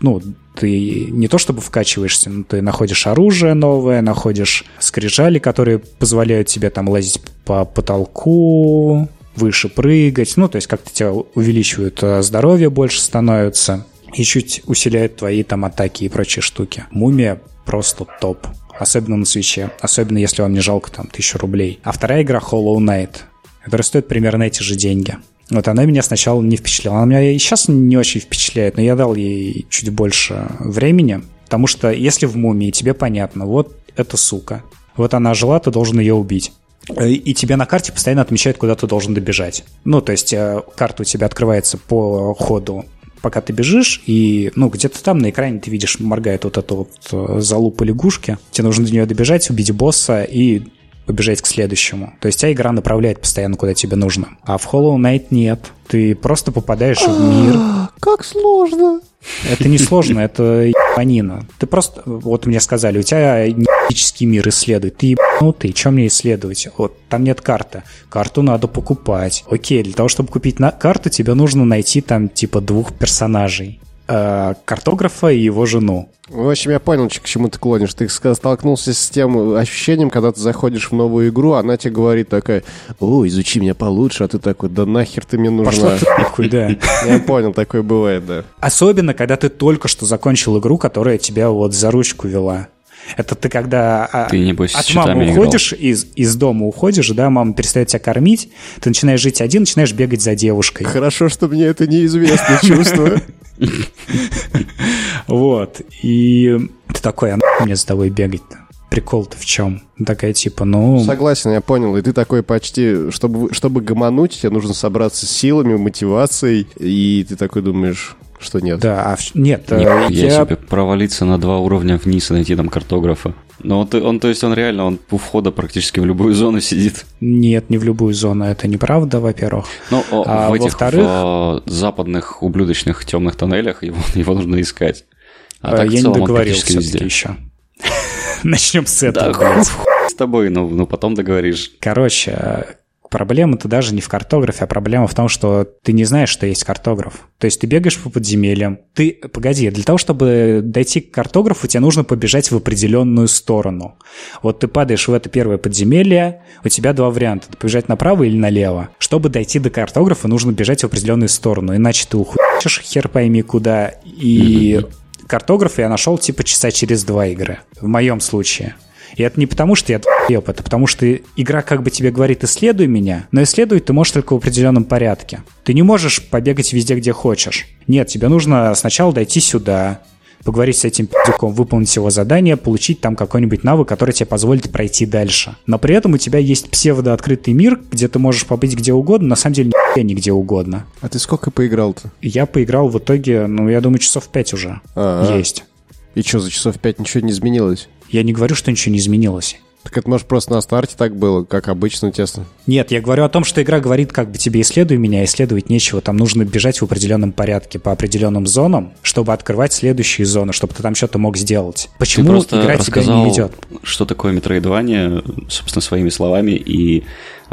ну, ты не то чтобы вкачиваешься, но ты находишь оружие новое, находишь скрижали, которые позволяют тебе там лазить по потолку, выше прыгать, ну, то есть как-то тебя увеличивают э, здоровье больше становится и чуть усиляют твои там атаки и прочие штуки. Мумия просто топ. Особенно на свече. Особенно если вам не жалко там тысячу рублей. А вторая игра Hollow Knight, которая стоит примерно эти же деньги. Вот она меня сначала не впечатлила. Она меня и сейчас не очень впечатляет, но я дал ей чуть больше времени. Потому что если в мумии тебе понятно, вот эта сука, вот она жила, ты должен ее убить. Э, И тебе на карте постоянно отмечают, куда ты должен добежать. Ну, то есть э, карта у тебя открывается по ходу, пока ты бежишь, и, ну, где-то там на экране ты видишь, моргает вот эта вот э, залупа лягушки. Тебе нужно до нее добежать, убить босса и побежать к следующему. То есть тебя игра направляет постоянно, куда тебе нужно. А в Hollow Knight нет. Ты просто попадаешь в мир, Как сложно! это не сложно, это ебанина. Ты просто, вот мне сказали, у тебя неический мир исследует. Ты ебанутый, что мне исследовать? Вот, там нет карты. Карту надо покупать. Окей, для того, чтобы купить на карту, тебе нужно найти там типа двух персонажей. Э, картографа и его жену. В общем, я понял, к чему ты клонишь. Ты столкнулся с тем ощущением, когда ты заходишь в новую игру, она тебе говорит такая, о, изучи меня получше, а ты такой, да нахер ты мне Пошла нужна. ты нахуй, да. (laughs) Я понял, такое бывает, да. Особенно, когда ты только что закончил игру, которая тебя вот за ручку вела. Это ты когда а, Ты, небось, от мамы играл. уходишь, из, из дома уходишь, да, мама перестает тебя кормить, ты начинаешь жить один, начинаешь бегать за девушкой. Хорошо, что мне это неизвестно чувство. Вот. И ты такой, а нахуй мне за тобой бегать-то? Прикол-то в чем? Такая типа, ну... Согласен, я понял. И ты такой почти, чтобы, чтобы гомонуть, тебе нужно собраться с силами, мотивацией, и ты такой думаешь, что нет. Да, а в- нет, э, Я я... себе провалиться на два уровня вниз и найти там картографа. Но он, он, то есть он реально, он у входа практически в любую зону сидит. Нет, не в любую зону, это неправда, во-первых. Ну, А в этих во-вторых- в, э, западных ублюдочных темных тоннелях его, (laughs) его нужно искать. А так я не целом он договорил все-таки везде. еще. (laughs) Начнем с Да, этого. хуй блядь. с тобой, ну, ну потом договоришь. Короче, Проблема-то даже не в картографе, а проблема в том, что ты не знаешь, что есть картограф. То есть ты бегаешь по подземельям. Ты, погоди, для того, чтобы дойти к картографу, тебе нужно побежать в определенную сторону. Вот ты падаешь в это первое подземелье, у тебя два варианта. Побежать направо или налево. Чтобы дойти до картографа, нужно бежать в определенную сторону, иначе ты уходишь хер пойми куда. И картограф я нашел типа часа через два игры. В моем случае. И это не потому, что я долбоеб, это потому, что игра как бы тебе говорит «исследуй меня», но исследовать ты можешь только в определенном порядке. Ты не можешь побегать везде, где хочешь. Нет, тебе нужно сначала дойти сюда, поговорить с этим пиздюком, выполнить его задание, получить там какой-нибудь навык, который тебе позволит пройти дальше. Но при этом у тебя есть псевдооткрытый мир, где ты можешь побыть где угодно, на самом деле не нигде угодно. А ты сколько поиграл-то? Я поиграл в итоге, ну, я думаю, часов пять уже А-а. есть. И что, за часов пять ничего не изменилось? Я не говорю, что ничего не изменилось. Так это, может, просто на старте так было, как обычно, тесно? Нет, я говорю о том, что игра говорит, как бы тебе исследуй меня, исследовать нечего. Там нужно бежать в определенном порядке по определенным зонам, чтобы открывать следующие зоны, чтобы ты там что-то мог сделать. Почему Ты просто игра тебя не ведет? что такое метроидвание, собственно, своими словами и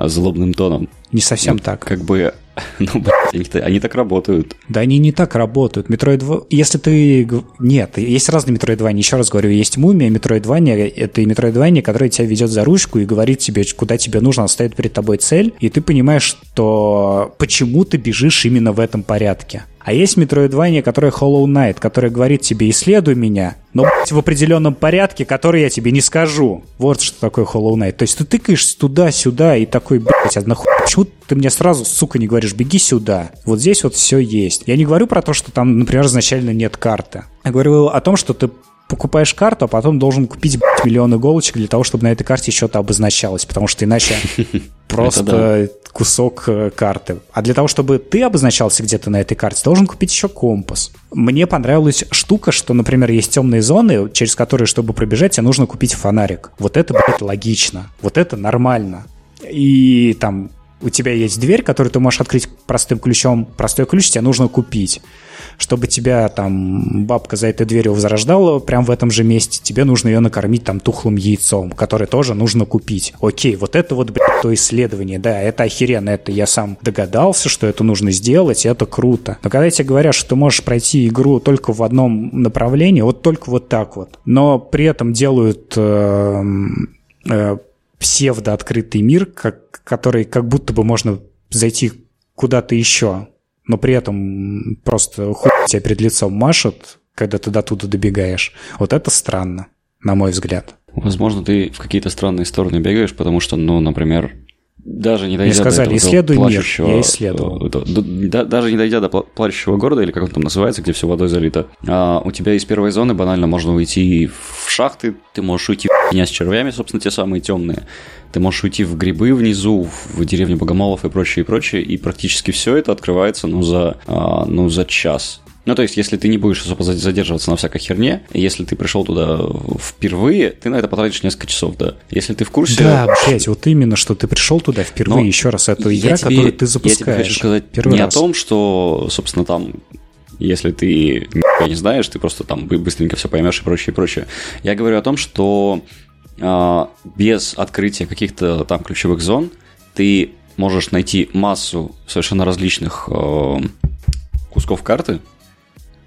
злобным тоном. Не совсем Вот так. Как бы, (laughs) ну, они, они так работают. Да они не так работают. Metroid... Если ты... Нет, есть разные Metroidvania. Еще раз говорю, есть Мумия, Metroidvania. Это и Metroidvania, которая тебя ведет за ручку и говорит тебе, куда тебе нужно, она ставит перед тобой цель, и ты понимаешь, что почему ты бежишь именно в этом порядке. А есть Metroidvania, которая Hollow Knight, которая говорит тебе «исследуй меня», но блядь, в определенном порядке, который я тебе не скажу. Вот что такое Hollow Knight. То есть ты тыкаешься туда-сюда и такой, блядь, а нахуй, почему ты мне сразу, сука, не говоришь «беги сюда». Вот здесь вот все есть. Я не говорю про то, что там, например, изначально нет карты. Я говорю о том, что ты покупаешь карту, а потом должен купить блядь, миллион иголочек для того, чтобы на этой карте что-то обозначалось, потому что иначе (laughs) просто кусок э, карты. А для того, чтобы ты обозначался где-то на этой карте, должен купить еще компас. Мне понравилась штука, что, например, есть темные зоны, через которые, чтобы пробежать, тебе нужно купить фонарик. Вот это, блядь, логично. Вот это нормально. И там у тебя есть дверь, которую ты можешь открыть простым ключом. Простой ключ тебе нужно купить. Чтобы тебя там бабка за этой дверью возрождала прямо в этом же месте, тебе нужно ее накормить там тухлым яйцом, которое тоже нужно купить. Окей, вот это вот, блядь, то исследование, да, это охеренно, это я сам догадался, что это нужно сделать, и это круто. Но когда тебе говорят, что ты можешь пройти игру только в одном направлении, вот только вот так вот, но при этом делают эм, э, псевдооткрытый мир, как, который как будто бы можно зайти куда-то еще, но при этом просто хуй тебя перед лицом машет, когда ты до туда добегаешь. Вот это странно, на мой взгляд. Возможно, ты в какие-то странные стороны бегаешь, потому что, ну, например, даже не дойдя сказали, до этого, исследуй мир. плачущего, Я исследовал. э, да- да- даже не дойдя до пла- плачущего города, или как он там называется, где все водой залито, а, у тебя из первой зоны банально можно уйти в шахты, ты можешь уйти в меня с червями, собственно, те самые темные, ты можешь уйти в грибы внизу, в деревню Богомолов и прочее, и прочее, и практически все это открывается, ну, за, а, ну, за час. Ну, то есть, если ты не будешь особо за- задерживаться на всякой херне, если ты пришел туда впервые, ты на это потратишь несколько часов, да. Если ты в курсе... Да, блядь, вот именно, что ты пришел туда впервые, Но еще раз, это я игра, тебе- которую ты Я запускаешь. тебе хочу сказать первый не раз. о том, что, собственно, там, если ты не знаешь, ты просто там бы- быстренько все поймешь и прочее, и прочее. Я говорю о том, что а, без открытия каких-то там ключевых зон ты можешь найти массу совершенно различных э, кусков карты,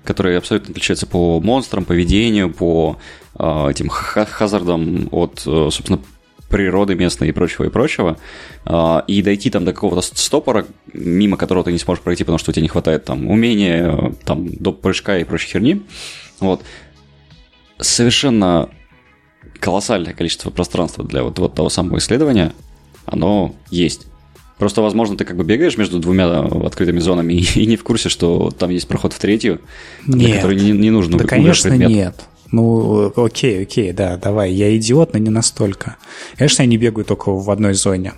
которые абсолютно отличаются по монстрам, поведению, по э, этим ха- хазардам от, э, собственно, природы местной и прочего, и прочего, а, и дойти там до какого-то стопора, мимо которого ты не сможешь пройти, потому что у тебя не хватает там умения, там, до прыжка и прочей херни, вот, совершенно колоссальное количество пространства для вот, вот того самого исследования, оно есть. Просто, возможно, ты как бы бегаешь между двумя открытыми зонами (laughs) и, и не в курсе, что там есть проход в третью, для Нет. которой не, не нужно Да, конечно, предмет. нет. Ну, окей, окей, да, давай. Я идиот, но не настолько. Конечно, я не бегаю только в одной зоне.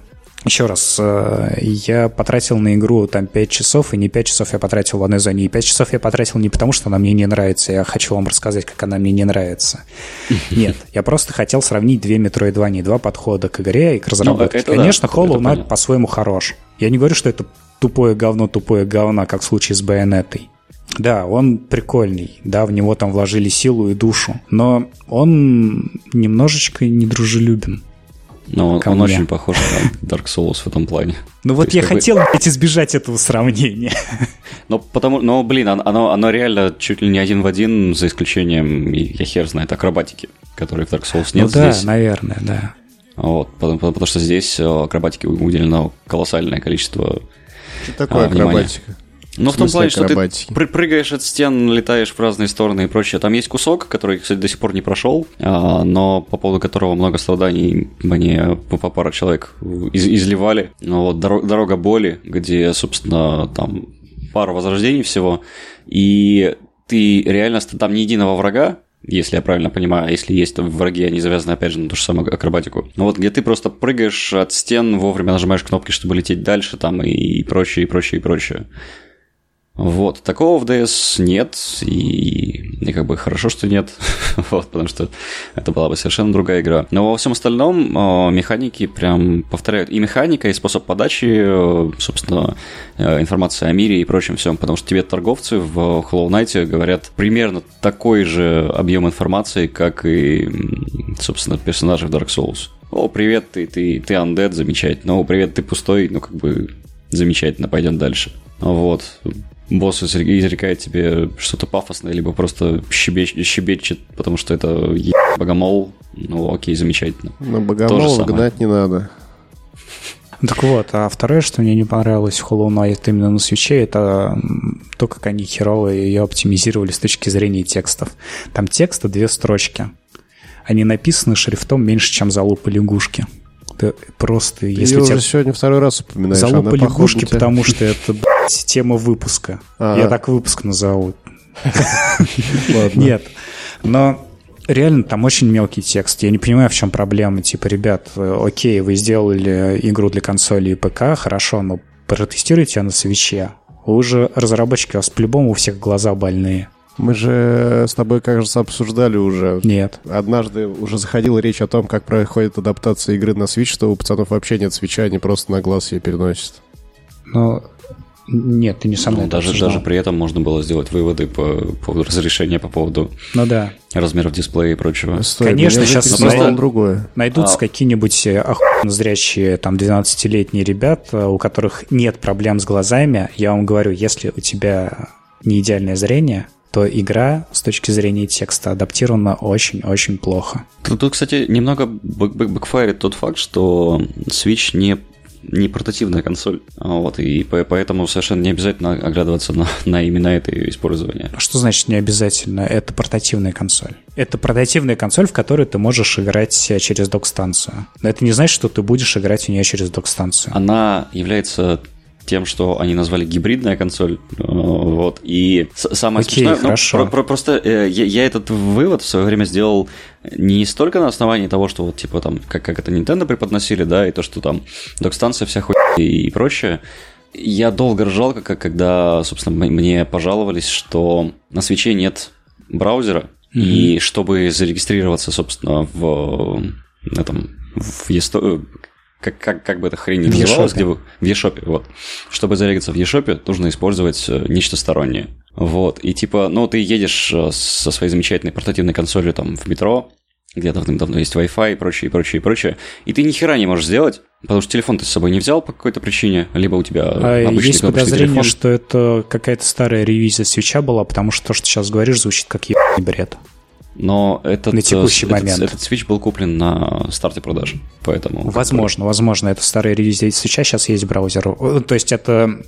Еще раз, э, я потратил на игру там 5 часов, и не 5 часов я потратил в одной зоне. И 5 часов я потратил не потому, что она мне не нравится, я хочу вам рассказать, как она мне не нравится. (laughs) Нет, я просто хотел сравнить две Metroidvania, два подхода к игре и к разработке. Ну, это да, Конечно, это Hollow Knight по-своему хорош. Я не говорю, что это тупое говно, тупое говно, как в случае с Байонетой. Да, он прикольный, да, в него там вложили силу и душу, но он немножечко недружелюбен. Но ко он мне. очень похож на Dark Souls в этом плане. Ну вот я хотел, блядь, избежать этого сравнения. (laughs) Но потому, но, блин, оно- оно, реально чуть ли не один в один, за исключением, я хер знает, акробатики, которые в Dark Souls нет ну да, здесь. наверное, да. Вот, потому, потому что здесь э, акробатике уделено колоссальное количество. Что такое А, акробатика? Ну, в том плане, что ты пры- прыгаешь от стен, летаешь в разные стороны и прочее. Там есть кусок, который, кстати, до сих пор не прошел, а, но по поводу которого много страданий мне по пара человек из- изливали. Ну, вот «Доро- дорога боли, где, собственно, там пару возрождений всего, и ты реально, там ни единого врага, если я правильно понимаю, если есть враги, они завязаны, опять же, на ту же самую акробатику. Ну вот где ты просто прыгаешь от стен, вовремя нажимаешь кнопки, чтобы лететь дальше, там и прочее, и прочее, и прочее. Вот, такого в DS нет, и, и как бы хорошо, что нет, (laughs) вот, потому что это была бы совершенно другая игра. Но во всем остальном э, механики прям повторяют и механика, и способ подачи, э, собственно, э, информации о мире и прочем всем, потому что тебе торговцы в Hollow Knight говорят примерно такой же объем информации, как и, собственно, персонажи в Dark Souls. О, привет, ты, ты, ты undead, замечательно. О, привет, ты пустой, ну, как бы, замечательно, пойдем дальше. Вот. Босс изре- изрекает тебе что-то пафосное, либо просто щебеч- щебечет, потому что это е- богомол. Ну, окей, замечательно. На богомола самое. гнать не надо. Так вот, а второе, что мне не понравилось в Hollow Knight именно на свече, это то, как они херово ее оптимизировали с точки зрения текстов. Там текста две строчки. Они написаны шрифтом меньше, чем залупа лягушки. Это просто, Ты если у тебя уже сегодня второй раз упоминаешь. залупа лягушки, тебя- потому что (laughs) это, блядь, тема выпуска. Ага. Я так выпуск назову. Нет. Но реально там очень мелкий текст. Я не понимаю, в чем проблема. Типа, ребят, окей, вы сделали игру для консоли и ПК, хорошо, но протестируйте ее на свече. Вы же разработчики, у вас по-любому у всех глаза больные. Мы же с тобой, кажется, обсуждали уже. Нет. Однажды уже заходила речь о том, как проходит адаптация игры на Switch, что у пацанов вообще нет свеча, они просто на глаз ее переносят. Но нет, ты не со мной Ну, даже, обсуждал. даже при этом можно было сделать выводы по поводу разрешения, по поводу Ну да. размеров дисплея и прочего. Стой, Конечно, заинтересовало просто- другое. Найдутся А. какие-нибудь э, охуенно зрячие там 12-летние ребята, у которых нет проблем с глазами. Я вам говорю, если у тебя не идеальное зрение, то игра с точки зрения текста адаптирована очень-очень плохо. Тут, тут, кстати, немного back- back- backfire ит тот факт, что Switch не не портативная консоль, А вот, и по- поэтому совершенно не обязательно оглядываться на, на именно это ее использование. Что значит не обязательно? Это портативная консоль. Это портативная консоль, в которой ты можешь играть через док-станцию. Но это не значит, что ты будешь играть в нее через док-станцию. Она является тем, что они назвали гибридная консоль, э, вот, и самое Окей, смешное, ну, хорошо. про- про- просто э, я, я этот вывод в свое время сделал не столько на основании того, что вот, типа, там, как, как это Nintendo преподносили, да, и то, что там док-станция вся хуйня и прочее, я долго ржал, как, когда, собственно, мне пожаловались, что на свече нет браузера, и чтобы зарегистрироваться, собственно, в этом, в eStore, как, как, как бы эта хрень В называлась, где вы... В eShop, вот. Чтобы зарегаться в eShop, нужно использовать э, нечто стороннее. Вот. И типа, ну, ты едешь э, со своей замечательной портативной консолью там в метро, где давным-давно есть Wi-Fi и прочее, и прочее, и прочее, и ты ни хера не можешь сделать, потому что телефон ты с собой не взял по какой-то причине, либо у тебя А обычный есть подозрение, телефон. что это какая-то старая ревизия свеча была, потому что то, что сейчас говоришь, звучит как ебаный бред. Но этот, На текущий э, этот- момент. Этот, Switch был куплен на старте продажи, поэтому... как бы- Возможно, возможно, это старая ревизия свеча, сейчас есть браузер. Э, То есть это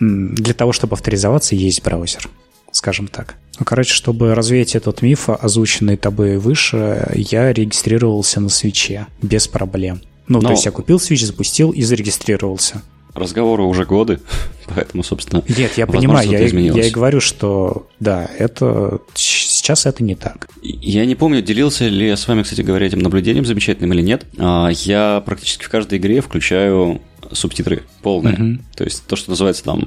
для того, чтобы авторизоваться, есть браузер, скажем так. Ну, короче, чтобы развеять этот миф, озвученный тобой выше, я регистрировался на свече без проблем. Ну, Но- то есть я купил свич, запустил и зарегистрировался. Разговоры уже годы, (laughs) поэтому, собственно... Нет, я понимаю, я, изменилось. я и говорю, что да, это сейчас это не так. Я не помню, делился ли я с вами, кстати говоря, этим наблюдением замечательным или нет. А, Я практически в каждой игре включаю субтитры полные. Мгм. То есть то, что называется там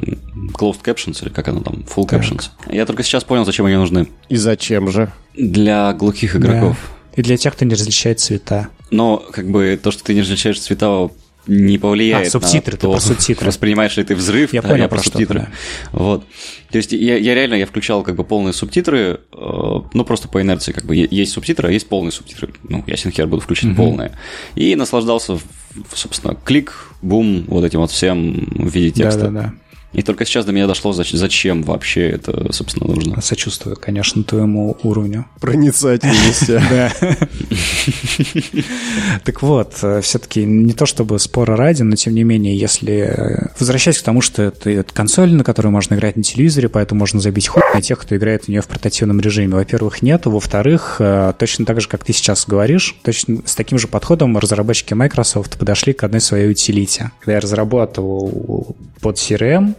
closed captions, или как оно там, full Так. captions. Я только сейчас понял, зачем они нужны. И зачем же? Для глухих игроков. Да. И для тех, кто не различает цвета. Но как бы то, что ты не различаешь цвета не повлияет А, субтитры, на то, про субтитры. воспринимаешь ли ты взрыв, Я да, понял, я про субтитры. да. Вот. То есть я, я реально я включал как бы полные субтитры, э, ну просто по инерции, как бы есть субтитры, а есть полные субтитры. Ну, ясен хер, буду включить полные. И наслаждался, собственно, клик, бум, вот этим вот всем в виде текста. Да-да-да. И только сейчас до меня дошло, зач- зачем вообще это, собственно, нужно. Сочувствую, конечно, твоему уровню. Проницательности. (laughs) Да. Так вот, все-таки не то чтобы спора ради, но тем не менее, если э, возвращаясь к тому, что это, консоль, на которой можно играть на телевизоре, поэтому можно забить хуй на тех, кто играет в нее в портативном режиме. Во-первых, нет. Во-вторых, э, точно так же, как ты сейчас говоришь, точно с таким же подходом разработчики Microsoft подошли к одной своей утилите. Когда я разрабатывал под CRM,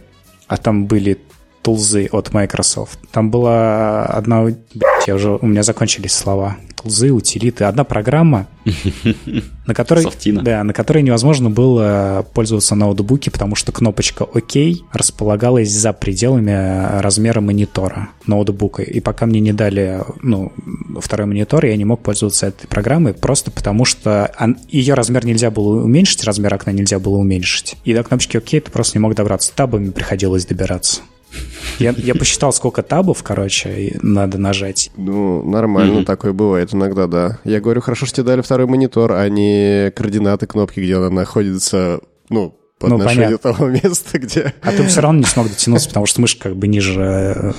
а там были тулзы от Microsoft. Там была одна... Блядь, я уже... У меня закончились слова. Тулзы, утилиты. Одна программа, (laughs) на которой... Софтина. Да, на которой невозможно было пользоваться на ноутбуке, потому что кнопочка «Ок» располагалась за пределами размера монитора ноутбука. И пока мне не дали ну, второй монитор, я не мог пользоваться этой программой, просто потому что он- ее размер нельзя было уменьшить, размер окна нельзя было уменьшить. И до кнопочки «Ок» ты просто не мог добраться. Табами приходилось добираться. Я, я посчитал, сколько табов, короче, надо нажать. Ну, нормально, такое бывает иногда, да. Я говорю, хорошо, что тебе дали второй монитор, а не координаты кнопки, где она находится, ну, по Ну, отношению понятно. того места, где... А ты все равно не смог дотянуться, потому что мышка как бы ниже э,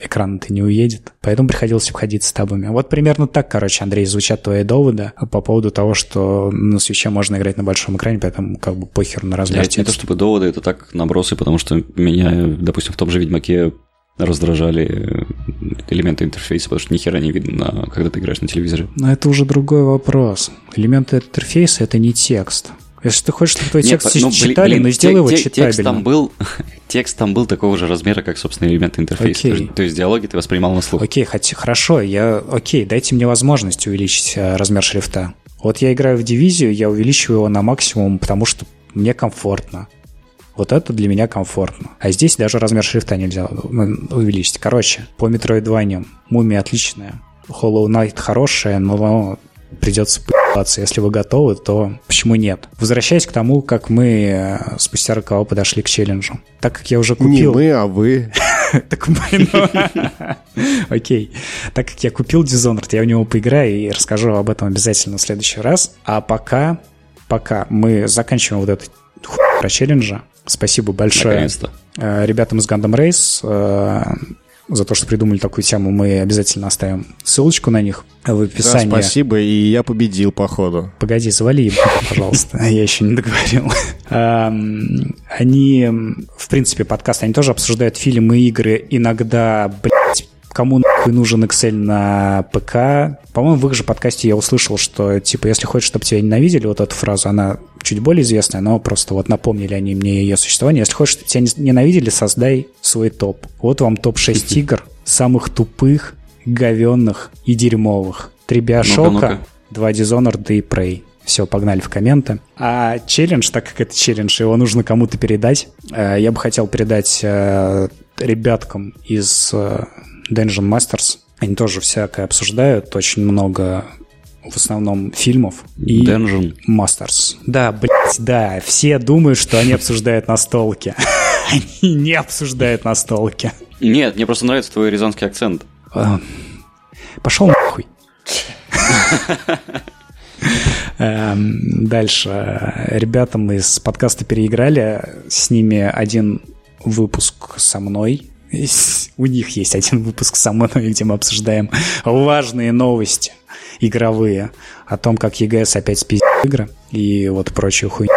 экрана-то не уедет. Поэтому приходилось обходить с табами. Вот примерно так, короче, Андрей, звучат твои доводы по поводу того, что на свече можно играть на большом экране, поэтому как бы похер на размер Это не то чтобы доводы, это так набросы, потому что меня, допустим, в том же Ведьмаке раздражали элементы интерфейса, потому что ни хера не видно, когда ты играешь на телевизоре. Но это уже другой вопрос. Элементы интерфейса — это не текст. Если ты хочешь, чтобы твой Нет, текст ну, читали, блин, но сделай те- его те- Текст читабельным. там был, (laughs) текст там был такого же размера, как, собственно, элементы интерфейса. Окей. То, есть, то есть диалоги ты воспринимал на слух. Окей, хоть, хорошо, я, окей, дайте мне возможность увеличить э, размер шрифта. Вот я играю в дивизию, я увеличиваю его на максимум, потому что мне комфортно. Вот это для меня комфортно. А здесь даже размер шрифта нельзя ну, увеличить. Короче, по Metroidvania Мумия отличная. Hollow Knight хорошая, но придется поебаться. Если вы готовы, то почему нет? Возвращаясь к тому, как мы э, спустя рукава подошли к челленджу. Так как я уже Не купил... мы, а вы. (laughs) Так мы, ну, (laughs) Окей. Так как я купил Dishonored, я в него поиграю и расскажу об этом обязательно в следующий раз. А пока, пока мы заканчиваем вот этот хуй про челленджа. Спасибо большое э, ребятам из Gundam Race э, за то, что придумали такую тему. Мы обязательно оставим ссылочку на них в Да, описании. спасибо, и я победил, походу. Погоди, завали, пожалуйста. (laughs) Я еще не договорил. Они, в принципе, подкаст, они тоже обсуждают фильмы игры. Иногда, блядь, кому нахуй нужен Excel на ПК. По-моему, в их же подкасте я услышал, что, типа, если хочешь, чтобы тебя ненавидели, вот эту фразу, она чуть более известная, но просто вот напомнили они мне ее существование. Если хочешь, чтобы тебя не- ненавидели, создай свой топ. Вот вам топ-6 игр, самых тупых, говенных и дерьмовых. Три Биошока, два Dishonored и Prey. Все, погнали в комменты. А челлендж, так как это челлендж, его нужно кому-то передать. э, Я бы хотел передать э, ребяткам из э, Dungeon Masters. Они тоже всякое обсуждают, очень много в основном фильмов и Dungeon. Masters. Да, блядь, да, все думают, что они обсуждают настолки. (laughs) Они не обсуждают настолки. Нет, мне просто нравится твой рязанский акцент. А, Пошел нахуй. (laughs) Эм, Дальше. Ребятам из подкаста переиграли. С ними один выпуск со мной. У них есть один выпуск со мной, где мы обсуждаем важные новости игровые о том, как ЕГС опять спиздит игры и вот прочую хуйню.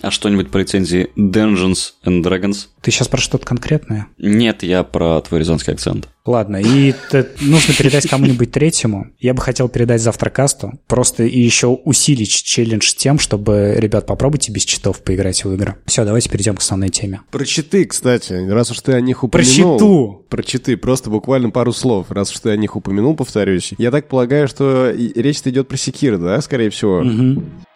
А что-нибудь по лицензии Dungeons and Dragons? Ты сейчас про что-то конкретное? Нет, я про твой рязанский акцент. Ладно, и нужно передать кому-нибудь третьему. Я бы хотел передать завтракасту. Просто и еще усилить челлендж тем, чтобы, ребят, попробуйте без читов поиграть в игры. Все, давайте перейдем к основной теме. Про читы, кстати, раз уж ты о них Про упомянул. читу! Про читы, просто буквально пару слов, раз уж ты о них упомянул, повторюсь. Я так полагаю, что речь идет про Секира, да, скорее всего?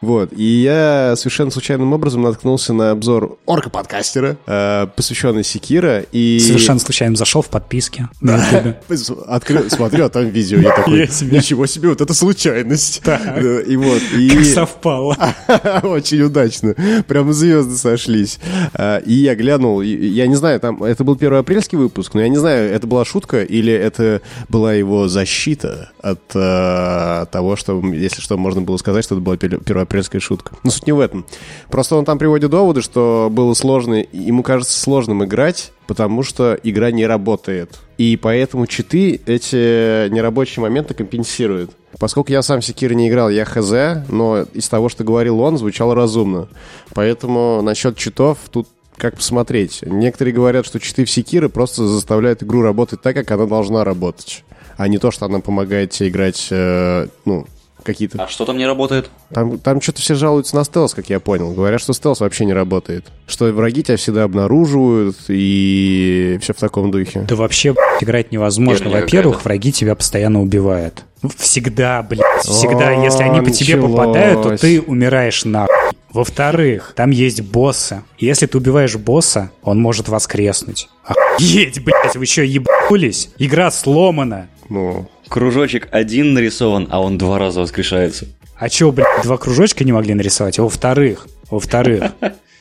Вот, и я совершенно случайным образом наткнулся на обзор орка-подкастера, э, посвященный Секира, и... Совершенно случайно зашел в подписке. На Ютубе. (laughs) Открыл, смотрю, а там видео. Я (laughs) такой, Я ничего себе, вот это случайность. Да, И вот, и... Как совпало. (laughs) Очень удачно. Прям звезды сошлись. А, И я глянул, я не знаю, там это был первоапрельский выпуск, но я не знаю, это была шутка или это была его защита от э, того, что, если что, можно было сказать, что это была пер- первоапрельская шутка. Но суть не в этом. Просто он там приводит доводы, что было сложно, ему кажется сложным играть, потому что игра не работает. И поэтому читы эти нерабочие моменты компенсируют. Поскольку я сам в не играл, я хз, но из того, что говорил он, звучало разумно. Поэтому насчет читов тут как посмотреть. Некоторые говорят, что читы в Секиры просто заставляют игру работать так, как она должна работать. А не то, что она помогает тебе играть, э, ну, какие-то... А что там не работает? Там, там что-то все жалуются на стелс, как я понял. Говорят, что стелс вообще не работает. Что враги тебя всегда обнаруживают и все в таком духе. Да вообще играть невозможно. Во-первых, враги тебя постоянно убивают. Всегда, блядь, всегда. О, Если они по тебе началось. попадают, то ты умираешь нахуй. Во-вторых, там есть боссы. И Если ты убиваешь босса, он может воскреснуть. Охуеть, блядь, вы что, ебнулись? Игра сломана. Ну, Кружочек один нарисован, а он два раза воскрешается. А чё, блядь, два кружочка не могли нарисовать? Во-вторых, во-вторых,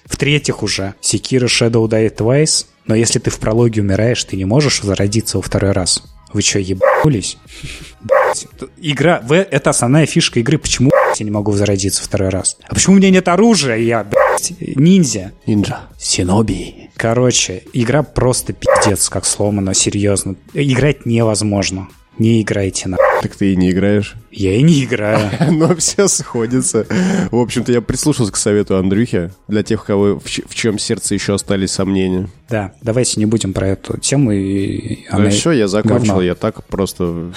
в-третьих уже, Sekiro Shadow Die Twice, но если ты в прологе умираешь, ты не можешь возродиться во второй раз. Вы что? (laughs) Блядь, Игра, в- это основная фишка игры. Почему я не могу возродиться второй раз? А почему у меня нет оружия? Я, блядь, ниндзя. нинджа. Синоби. Короче, игра просто пиздец, как сломана, серьезно. Играть невозможно. Не играйте на. (laughs) Так ты и не играешь. Я и не играю. (laughs) Но все сходится. В общем-то, я прислушался к совету Андрюхи. Для тех, у кого в, ч- в чем сердце еще остались сомнения. Да, давайте не будем про эту тему. И Ну и все, я закончил. говно. Я так просто...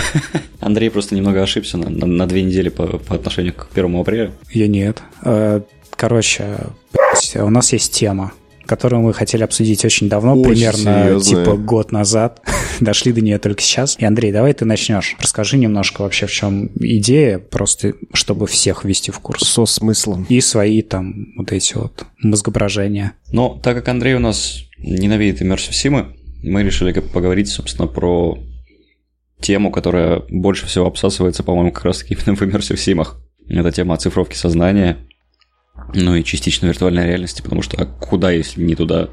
(laughs) Андрей просто немного ошибся на, на- на две недели по, по отношению к 1 апреля. Я нет. Э, Короче, у нас есть тема, которую мы хотели обсудить очень давно, Очень примерно серьезная. типа год назад. Дошли до нее только сейчас. И, Андрей, давай ты начнешь. Расскажи немножко вообще, в чем идея, просто чтобы всех ввести в курс. Со смыслом. И свои там вот эти вот мозгображения. Но так как Андрей у нас ненавидит Immersive Sim, мы решили как поговорить, собственно, про тему, которая больше всего обсасывается, по-моему, как раз-таки именно в Immersive Sim. Это тема оцифровки сознания, ну и частично виртуальной реальности, потому что а куда, если не туда,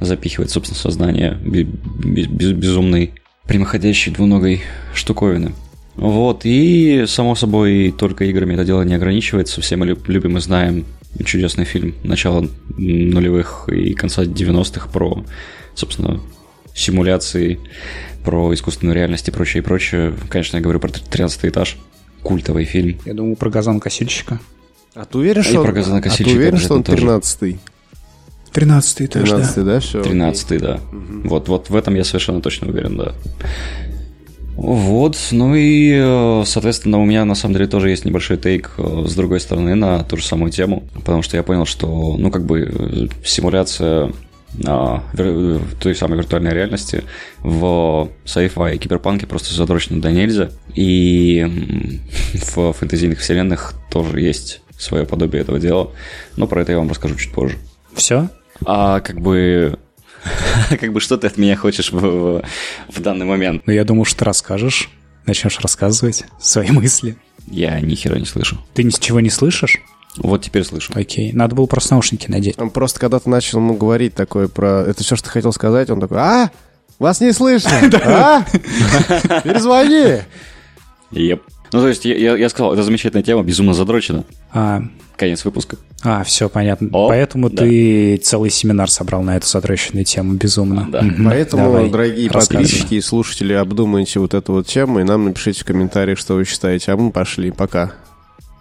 запихивать, собственно, сознание бе- бе- без- безумной прямоходящей двуногой штуковины. Вот, и, само собой, только играми это дело не ограничивается. Все мы люб- любим и знаем чудесный фильм начала нулевых и конца 90-х про, собственно, симуляции, про искусственную реальность и прочее, и прочее. Конечно, я говорю про 13 этаж. Культовый фильм. Я думаю про газонокосильщика. А ты уверен, И что, про он, а ты уверен, что он обязательно тоже. 13-й? Тринадцатый этаж, 13-й, да, все? 13 да. Вот, вот в этом я совершенно точно уверен, да. Вот, ну и, э, соответственно, у меня на самом деле тоже есть небольшой тейк э, с другой стороны на ту же самую тему, потому что я понял, что, ну, как бы, э, симуляция а, вир- той самой виртуальной реальности в sci-fi и киберпанке просто задрочена до нельзя, и (laughs) в фэнтезийных вселенных тоже есть свое подобие этого дела, но про это я вам расскажу чуть позже. Все? А как бы... (laughs) Как бы что ты от меня хочешь в, в- в данный момент? Ну, я думаю, что ты расскажешь. Начнешь рассказывать свои мысли. Я ни хера не слышу. Ты ничего не слышишь? Вот теперь слышу. Окей. Надо было просто наушники надеть. Он просто когда-то начал ему говорить такое про... Это все, что ты хотел сказать, он такой, а? Вас не слышно? (laughs) А? Перезвони! Еп. Ну, то есть, я, я- я сказал, это замечательная тема, безумно задрочена. А, Конец выпуска. а все понятно. О, Поэтому да. ты целый семинар собрал на эту задроченную тему. Безумно. Да. Мгм. Поэтому, Давай, дорогие подписчики и слушатели, обдумайте вот эту вот тему и нам напишите в комментариях, что вы считаете. А мы пошли. Пока.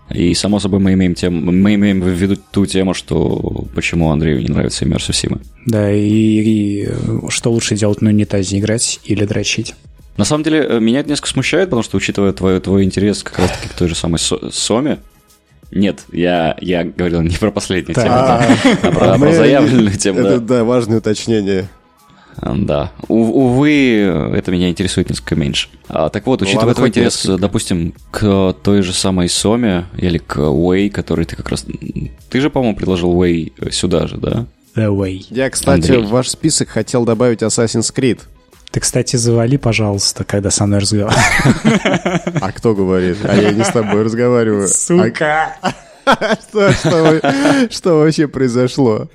И, само собой, мы имеем, тем, мы имеем в виду ту тему, что почему Андрею не нравится Immersive Sim. Да, и, и, что лучше делать на унитазе, играть или дрочить? На самом деле, э, меня это несколько смущает, потому что, учитывая твой, твой интерес как раз-таки к той же самой Со- Соме, нет, я, я говорил не про последнюю тему, А, про, заявленную тему, Это, да. да, важное уточнение. Да. У- увы, это меня интересует несколько меньше. А, так вот, Ну учитывая ладно, твой интерес, несколько. допустим, к той же самой Соме или к Way, который ты как раз... Ты же, по-моему, предложил Way сюда же, да? The way. Я, кстати, Андрей. в ваш список хотел добавить Assassin's Creed. Ты, кстати, завали, пожалуйста, когда со мной разговариваешь. А кто говорит? А я не с тобой разговариваю. Сука! А (laughs) что, что, что вообще произошло?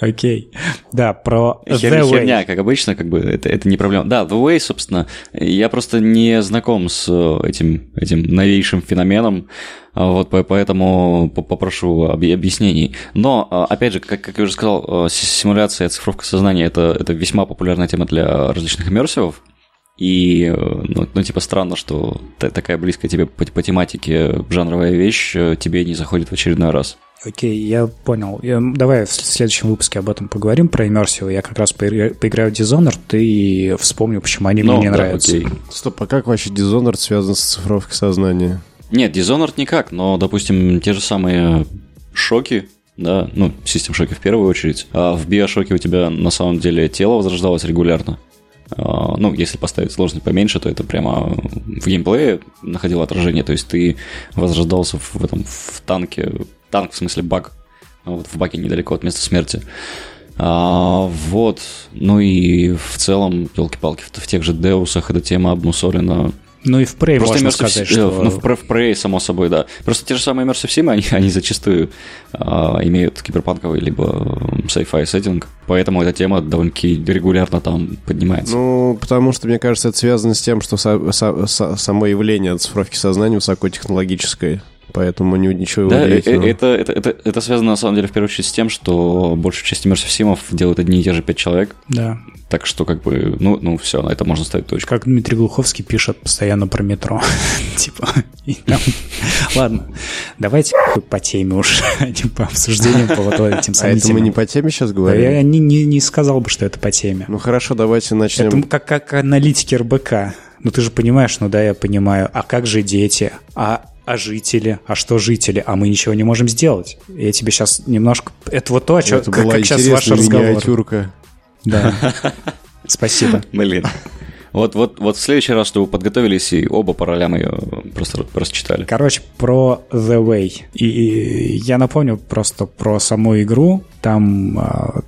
Окей. Да, про Хер- The Way. херня, как обычно, как бы это, это не проблема. Да, The Way, собственно, я просто не знаком с э, этим, этим новейшим феноменом, а вот по- поэтому по- попрошу об- объяснений. Но, а, опять же, как, как я уже сказал, э, симуляция, оцифровка сознания это, это весьма популярная тема для различных иммерсивов. И, э, ну, ну, типа, странно, что та- такая близкая тебе по, по тематике жанровая вещь тебе не заходит в очередной раз. Окей, я понял. Я- давай в следующем выпуске об этом поговорим, про иммерсию. Я как раз поигра- поиграю в Dishonored и вспомню, почему они Ну, мне не да, нравятся. окей. Стоп, а как вообще Dishonored связан с цифровкой сознания? Нет, Dishonored никак, но, допустим, те же самые шоки, да, ну, систем шоки в первую очередь, а в биошоке у тебя на самом деле тело возрождалось регулярно. А, Ну, если поставить сложность поменьше, то это прямо в геймплее находило отражение. То есть ты возрождался в этом в танке, танк в смысле баг, вот в баке недалеко от места смерти. А, вот, ну и в целом, елки-палки, в, в тех же Деусах эта тема обмусолена Ну и в Prey Просто можно сказать, что... э, Ну, в, Pre- в Prey, само собой, да. Просто те же самые Immersive Sim, они, они зачастую а, имеют киберпанковый либо sci-fi сеттинг, поэтому эта тема довольно-таки регулярно там поднимается. Ну, потому что, мне кажется, это связано с тем, что са- са- са- само явление оцифровки сознания высокотехнологическое. Поэтому ни- ничего да, э- удивительного. э- это, это, это, это связано на самом деле в первую очередь с тем, что большую часть Immersive Симов делают одни и те же пять человек, Да. так что как бы, ну, ну все, на это можно ставить точку. Как Дмитрий Глуховский пишет постоянно про метро. (laughs) Типа, Ладно, давайте по теме уж, а не по обсуждениям по вот этим А это мы не по теме сейчас говорим? Я не, не, не сказал бы, что это по теме. Ну хорошо, давайте начнем. Это как, как аналитики РБК. Ну ты же понимаешь, ну да, я понимаю. А как же дети? А, а жители? А что жители? А мы ничего не можем сделать. Я тебе сейчас немножко... Это вот то, о чем, Это как, была как сейчас ваш разговор. миниатюрка. Да. (laughs) Спасибо. Блин. Вот, вот, вот в следующий раз, чтобы вы подготовились и оба по ролям ее просто прочитали. Короче, про The Way. И я напомню просто про саму игру. Там а,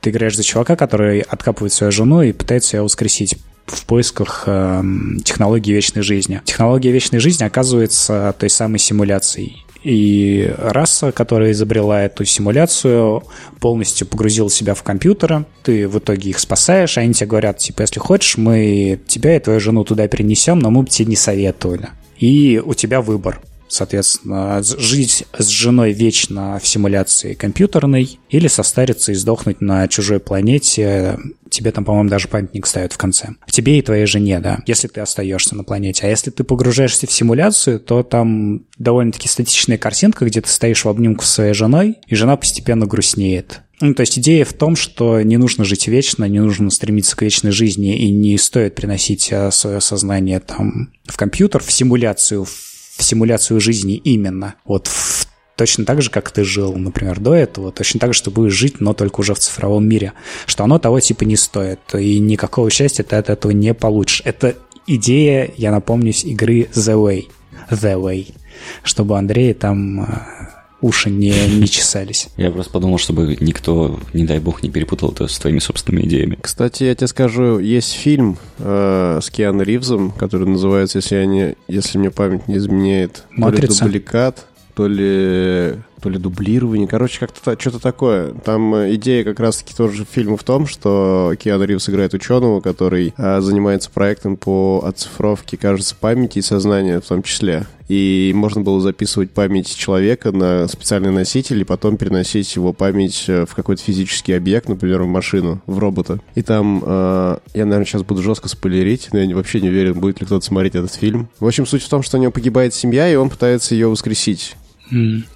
ты играешь за чувака, который откапывает свою жену и пытается ее воскресить в поисках эм, технологии вечной жизни. Технология вечной жизни оказывается той самой симуляцией. И раса, которая изобрела эту симуляцию, полностью погрузила себя в компьютеры. Ты в итоге их спасаешь, а они тебе говорят, типа, если хочешь, мы тебя и твою жену туда перенесем, но мы бы тебе не советовали. И у тебя выбор. Соответственно, жить с женой вечно в симуляции компьютерной или состариться и сдохнуть на чужой планете. Тебе там, по-моему, даже памятник ставят в конце. Тебе и твоей жене, да, если ты остаешься на планете. А если ты погружаешься в симуляцию, то там довольно-таки статичная картинка, где ты стоишь в обнимку со своей женой, и жена постепенно грустнеет. Ну, то есть идея в том, что не нужно жить вечно, не нужно стремиться к вечной жизни, и не стоит приносить а, свое сознание там в компьютер, в симуляцию, в симуляцию жизни именно. Вот в- точно так же, как ты жил, например, до этого, точно так же ты будешь жить, но только уже в цифровом мире. Что оно того типа не стоит, и никакого счастья ты от этого не получишь. Это идея, я напомню, игры The Way. The Way. Чтобы Андрей там а, уши не, не чесались. Я просто подумал, чтобы никто, не дай бог, не перепутал это с твоими собственными идеями. Кстати, я тебе скажу, есть фильм э, с Киану Ривзом, который называется, если, я не, если мне память не изменяет, «Матрица». то ли дубликат, то ли, то ли дублирование, короче, как-то что-то такое. Там э, идея как раз-таки тоже фильма в том, что Киану Ривз играет ученого, который э, занимается проектом по оцифровке, кажется, памяти и сознания в том числе. И можно было записывать память человека на специальный носитель и потом переносить его память э, в какой-то физический объект, например, в машину, в робота. И там, э, я, наверное, сейчас буду жестко спойлерить, но я вообще не уверен, будет ли кто-то смотреть этот фильм. В общем, суть в том, что у него погибает семья, и он пытается ее воскресить.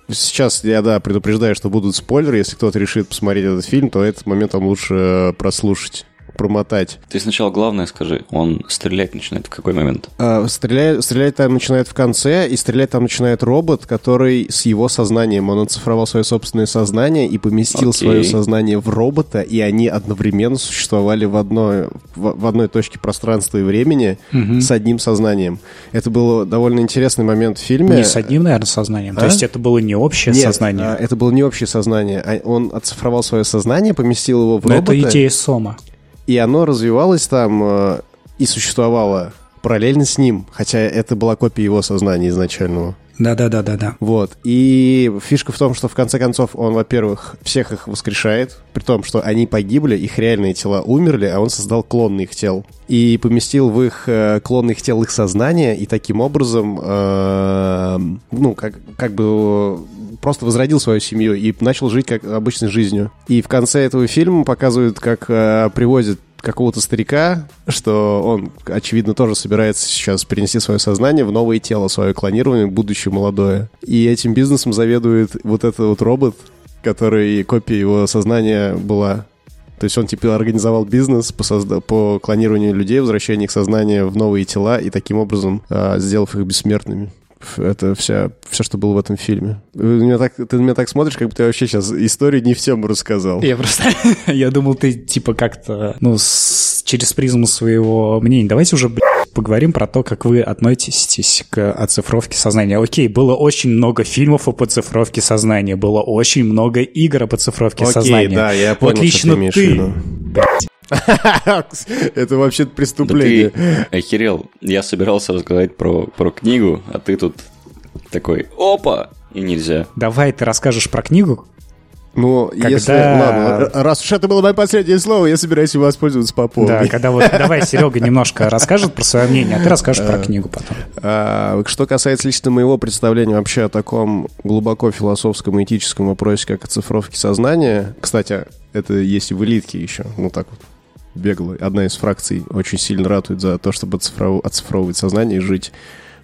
Сейчас я, да, предупреждаю, что будут спойлеры. Если кто-то решит посмотреть этот фильм, то этот момент вам лучше э, прослушать, промотать. Ты сначала главное скажи, он стрелять начинает в какой момент? А, стреляет, стрелять там начинает в конце, и стрелять там начинает робот, который с его сознанием, он оцифровал свое собственное сознание и поместил Окей. свое сознание в робота, и они одновременно существовали в одной, в, в одной точке пространства и времени с одним сознанием. Это был довольно интересный момент в фильме. Не с одним, наверное, сознанием. А? То есть это было не общее Нет, сознание. а, это было не общее сознание. а Он оцифровал свое сознание, поместил его в но робота. это идея Сома. И оно развивалось там, э, и существовала параллельно с ним, хотя это была копия его сознания изначального. Да-да-да-да-да. Вот. И фишка в том, что в конце концов он, во-первых, всех их воскрешает, при том, что они погибли, их реальные тела умерли, а он создал клоны их тел. И поместил в их э, клонны их тел их сознание, и таким образом, э, ну, как, как бы просто возродил свою семью и начал жить как обычной жизнью. И в конце этого фильма показывают, как э, привозят какого-то старика, что он, очевидно, тоже собирается сейчас перенести свое сознание в новое тело, свое клонирование, будущее молодое. И этим бизнесом заведует вот этот вот робот, который копия его сознания была. То есть он типа организовал бизнес по, созда- по клонированию людей, возвращению их сознания в новые тела и таким образом а, сделав их бессмертными. Это вся, все, что было в этом фильме. Ты на меня так, ты на меня так смотришь, как будто я вообще сейчас историю не в тему рассказал. Я просто... (laughs) я думал, ты типа как-то, ну, с- через призму своего мнения. Давайте уже, блядь, поговорим про то, как вы относитесь к оцифровке сознания. Окей, было очень много фильмов о поцифровке сознания, было очень много игр о поцифровке Окей, сознания. да, я понял, вот лично что ты имеешь в виду. блядь, (laughs) Это вообще Да преступление. ты охерел. Я собирался рассказать про, про книгу, а ты тут такой «Опа!» И нельзя. давай ты расскажешь про книгу, Ну, Когда- если... Ладно, раз уж это было мое последнее слово, я собираюсь им воспользоваться по полной. Да, когда вот давай Серега немножко расскажет про свое мнение, а ты расскажешь про книгу потом. А, что касается лично моего представления вообще о таком глубоко философском и этическом вопросе, как оцифровки сознания, кстати, это есть и в элитке еще, ну так вот, бегло. Одна из фракций очень сильно ратует за то, чтобы оцифров- оцифровывать сознание и жить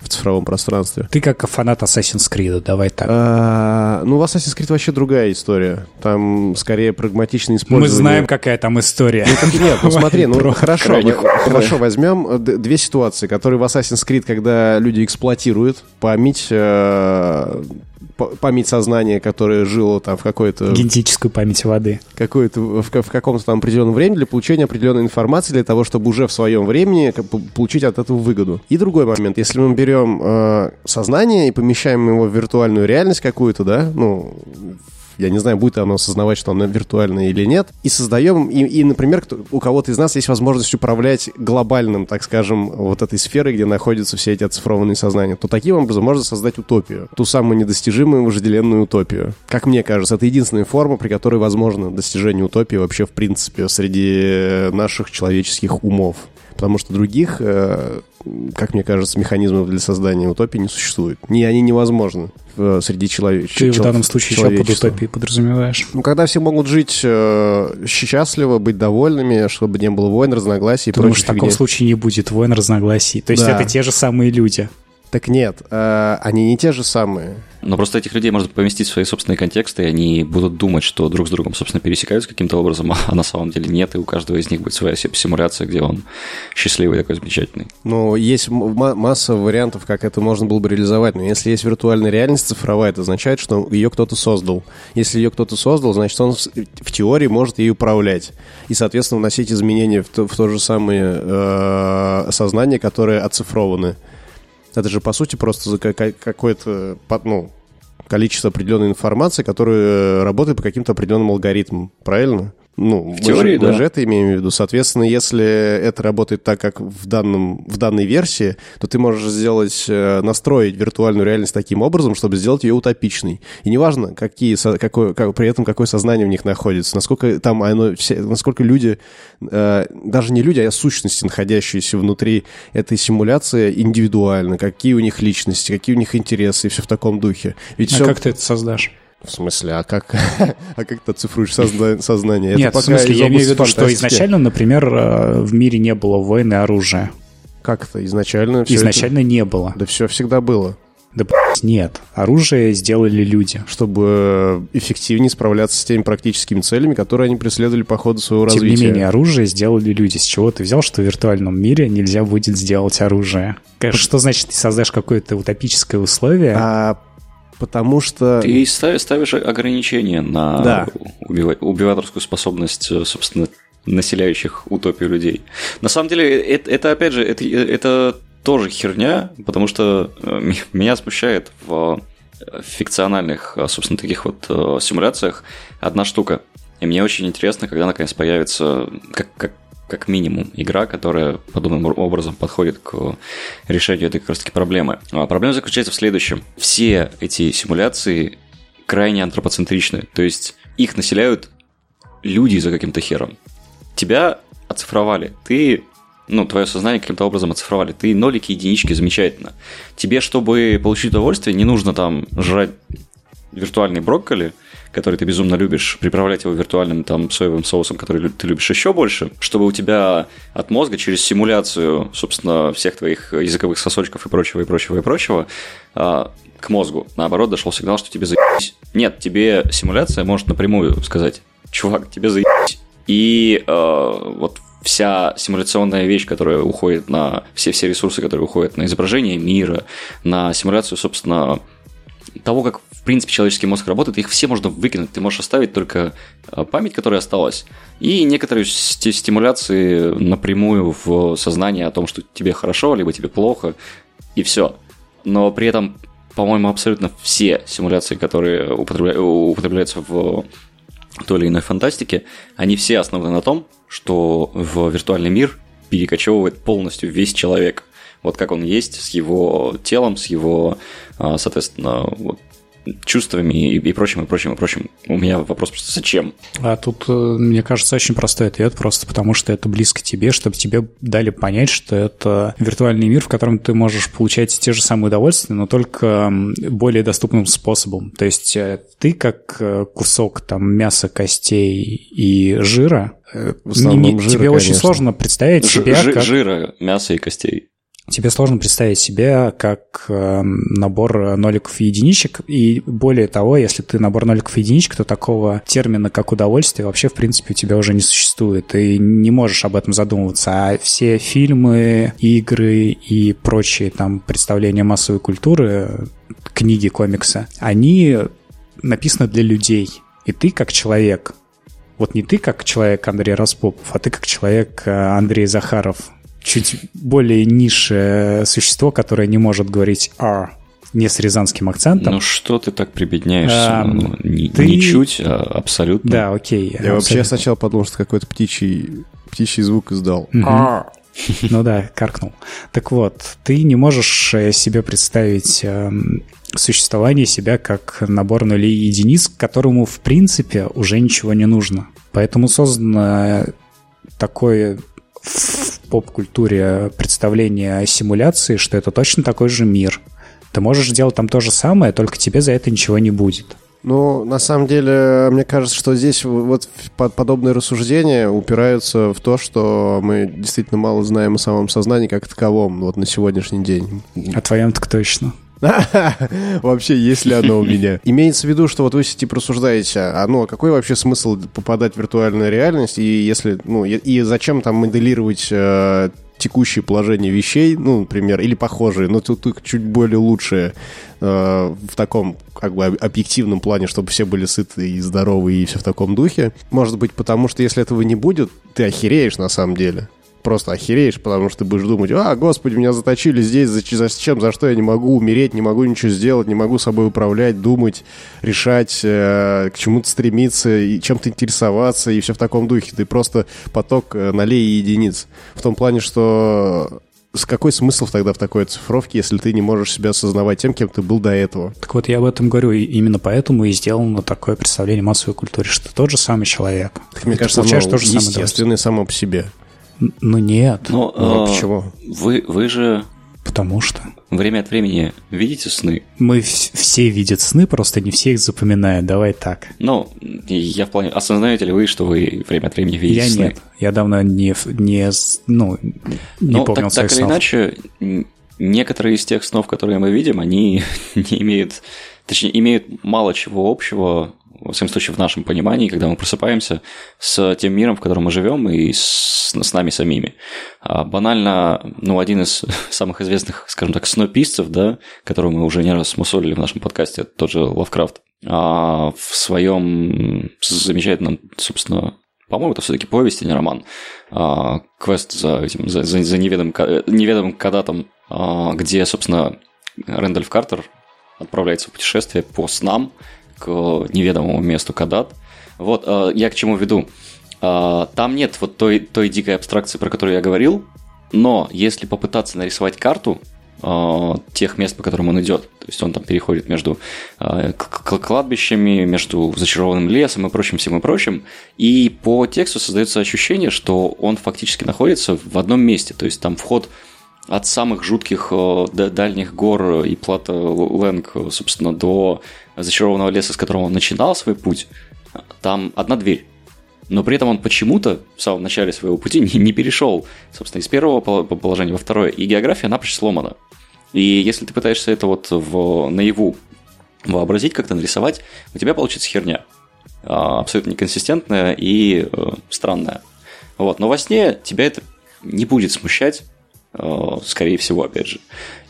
в цифровом пространстве. Ты как фанат Assassin's Creed, давай так. А, ну, в Assassin's Creed вообще другая история. Там скорее прагматичное Мы использование... знаем, какая там история. Нет, ну смотри, (laughs) ну хорошо, мы- хорошо, возьмем э, две ситуации, которые в Assassin's Creed, когда люди эксплуатируют память, э, память сознания, которое жило там в какой-то Генетическую память воды. какой-то в, в каком-то там определенном времени для получения определенной информации для того, чтобы уже в своем времени получить от этого выгоду. И другой момент, если мы берем э, сознание и помещаем его в виртуальную реальность какую-то, да, ну я не знаю, будет оно осознавать, что оно виртуальное или нет, и создаем, и, и, например, кто- у кого-то из нас есть возможность управлять глобальным, так скажем, вот этой сферой, где находятся все эти оцифрованные сознания, то таким образом можно создать утопию. Ту самую недостижимую вожделенную утопию. Как мне кажется, это единственная форма, при которой возможно достижение утопии вообще в принципе среди наших человеческих умов. Потому что других, э, как мне кажется, механизмов для создания утопии не существует. Не, они невозможны э, среди человека. Ты в данном случае что под утопией подразумеваешь? Ну, когда все могут жить э, счастливо, быть довольными, чтобы не было войн, разногласий и Потому прочей что в таком случае не будет войн, разногласий. То есть Да. это те же самые люди. Так нет, э, они не те же самые. Но просто этих людей можно поместить в свои собственные контексты, и они будут думать, что друг с другом, собственно, пересекаются каким-то образом, (laughs) а на самом деле нет, и у каждого из них будет своя си- симуляция, где он счастливый такой замечательный. Ну, есть масса вариантов, как это можно было бы реализовать. Но если есть виртуальная реальность цифровая, это означает, что ее кто-то создал. Если ее кто-то создал, значит, он в в теории может ей управлять. И, соответственно, вносить изменения в то, в то же самое э, сознание, которое оцифрованы. Это же, по сути, просто какое-то ну, количество определенной информации, которая работает по каким-то определенным алгоритмам. Правильно? Ну, мы теории, же, мы да. же это имеем в виду. Соответственно, если это работает так, как в, данном, в данной версии, то ты можешь сделать, э, настроить виртуальную реальность таким образом, чтобы сделать ее утопичной. И неважно, какие, какое, как- при этом какое сознание в них находится, насколько там оно, все, насколько люди, э, даже не люди, а сущности, находящиеся внутри этой симуляции, индивидуально, какие у них личности, какие у них интересы и все в таком духе. Ведь А все... как ты это создашь? В смысле, а как, (laughs) а как ты оцифруешь созна- сознание? Это Нет, в пока смысле, я имею в виду, что изначально, например, э, в мире не было войны оружия. Как это? Изначально всё Изначально не было. это- Да все всегда было. Да нет. Оружие сделали люди. Чтобы эффективнее справляться с теми практическими целями, которые они преследовали по ходу своего Тем развития. не менее, оружие сделали люди. С чего ты взял, что в виртуальном мире нельзя будет сделать оружие? Что значит, ты создашь какое-то утопическое условие? А потому что... Ты ставишь, ограничения на Да. убива- убиваторскую способность, э, собственно, населяющих утопию людей. На самом деле, это, это, опять же, это, это тоже херня, потому что э, меня смущает в э, фикциональных, э, собственно, таких вот э, симуляциях одна штука. И мне очень интересно, когда наконец появится, как, как, как минимум игра, которая подобным образом подходит к решению этой как раз таки проблемы. А проблема заключается в следующем. Все эти симуляции крайне антропоцентричны, то есть их населяют люди за каким-то хером. Тебя оцифровали, ты ну, твое сознание каким-то образом оцифровали. Ты нолики, единички, замечательно. Тебе, чтобы получить удовольствие, не нужно там жрать виртуальный брокколи, который ты безумно любишь, приправлять его виртуальным там соевым соусом, который ты любишь еще больше, чтобы у тебя от мозга через симуляцию, собственно, всех твоих языковых сосочков и прочего, и прочего, и прочего, а, к мозгу, наоборот, дошел сигнал, что тебе заебись. Нет, тебе симуляция может напрямую сказать, чувак, тебе заебись. И э, вот вся симуляционная вещь, которая уходит на все, все ресурсы, которые уходят на изображение мира, на симуляцию, собственно, того, как принципе человеческий мозг работает, их все можно выкинуть. Ты можешь оставить только а, память, которая осталась, и некоторые стимуляции напрямую в сознание о том, что тебе хорошо, либо тебе плохо, и все. Но при этом, по-моему, абсолютно все симуляции, которые употребля... употребляются в той или иной фантастике, они все основаны на том, что в виртуальный мир перекочевывает полностью весь человек. Вот как он есть, с его телом, с его, а, соответственно, вот, чувствами и, и прочим, и прочим, и прочим. У меня вопрос просто зачем? А тут, э, мне кажется, очень простой ответ, просто потому что это близко тебе, чтобы тебе дали понять, что это виртуальный мир, в котором ты можешь получать те же самые удовольствия, но только более доступным способом. То есть э, ты как э, кусок там мяса, костей и жира, в основном не, жира, тебе конечно. очень сложно представить Ж, себя как... Жира, мяса и костей тебе сложно представить себя как э, набор ноликов и единичек. И более того, если ты набор ноликов и единичек, то такого термина, как удовольствие, вообще, в принципе, у тебя уже не существует. Ты не можешь об этом задумываться. А все фильмы, игры и прочие там представления массовой культуры, книги, комиксы, они написаны для людей. И ты, как человек, вот не ты как человек Андрей Распопов, а ты как человек э, Андрей Захаров, чуть более низшее существо, которое не может говорить «а», не с рязанским акцентом. Ну что ты так прибедняешься? А, ну, не, ты... не чуть, а абсолютно. Да, окей. Я абсолютно. вообще сначала подумал, что какой-то птичий, птичий звук издал. А. (laughs) Ну да, каркнул. Так вот, ты не можешь э, себе представить э, существование себя как набор нулей и единиц, которому, в принципе, уже ничего не нужно. Поэтому создано такое поп-культуре представление о симуляции, что это точно такой же мир. Ты можешь делать там то же самое, только тебе за это ничего не будет. Ну, на самом деле, мне кажется, что здесь вот подобные рассуждения упираются в то, что мы действительно мало знаем о самом сознании как таковом вот на сегодняшний день. О твоем так точно. (laughs) Вообще, есть ли оно у меня? (laughs) Имеется в виду, что вот вы типа рассуждаете, а ну, а какой вообще смысл попадать в виртуальную реальность, и если, ну, и, зачем там моделировать э, текущее положение вещей, ну, например, или похожие, но тут, тут чуть более лучшие э, в таком как бы объективном плане, чтобы все были сыты и здоровы и все в таком духе. Может быть, потому что если этого не будет, ты охереешь на самом деле просто охереешь, потому что ты будешь думать, а, господи, меня заточили здесь, зачем, за что я не могу умереть, не могу ничего сделать, не могу собой управлять, думать, решать, э, к чему-то стремиться, и чем-то интересоваться, и все в таком духе. Ты просто поток э, налей и единиц. В том плане, что с какой смысл тогда в такой цифровке, если ты не можешь себя осознавать тем, кем ты был до этого? Так вот, я об этом говорю, и именно поэтому и сделано такое представление массовой культуры, что ты тот же самый человек. Так, мне кажется, оно то же естественное само по себе. Ну нет. Но, ну, а, почему? Вы, вы же... Потому что. Время от времени видите сны? Мы все видят сны, просто не все их запоминают. Давай так. Ну, я в плане... Осознаете ли вы, что вы время от времени видите я сны? Я нет. Я давно не, не, ну, не ну, помнил так, так или иначе, некоторые из тех снов, которые мы видим, они (laughs) не имеют... Точнее, имеют мало чего общего во всяком случае, в нашем понимании, когда мы просыпаемся с тем миром, в котором мы живем, и с, с нами самими. А банально, ну, один из (laughs) самых известных, скажем так, снописцев, да, которого мы уже не раз мусолили в нашем подкасте, это тот же Лавкрафт, а в своем замечательном, собственно, по-моему, это все-таки повесть, а не роман. А, квест за этим, за, за, за неведомым, неведомым кадатом, а, где, собственно, Рэндальф Картер отправляется в путешествие по снам, к неведомому месту Кадат. Вот, э, я к чему веду. А, там нет вот той, той дикой абстракции, про которую я говорил, но если попытаться нарисовать карту э, тех мест, по которым он идет, то есть он там переходит между э, кладбищами, между зачарованным лесом и прочим всем и прочим, и по тексту создается ощущение, что он фактически находится в одном месте, то есть там вход от самых жутких э, дальних гор и плата Лэнг, собственно, до зачарованного леса, с которого он начинал свой путь, там одна дверь но при этом он почему-то в самом начале своего пути не, не перешел, собственно, из первого положения во второе, и география напрочь сломана. И если ты пытаешься это вот в наяву вообразить, как-то нарисовать, у тебя получится херня. А, абсолютно неконсистентная и э, странная. Вот. Но во сне тебя это не будет смущать, скорее всего, опять же.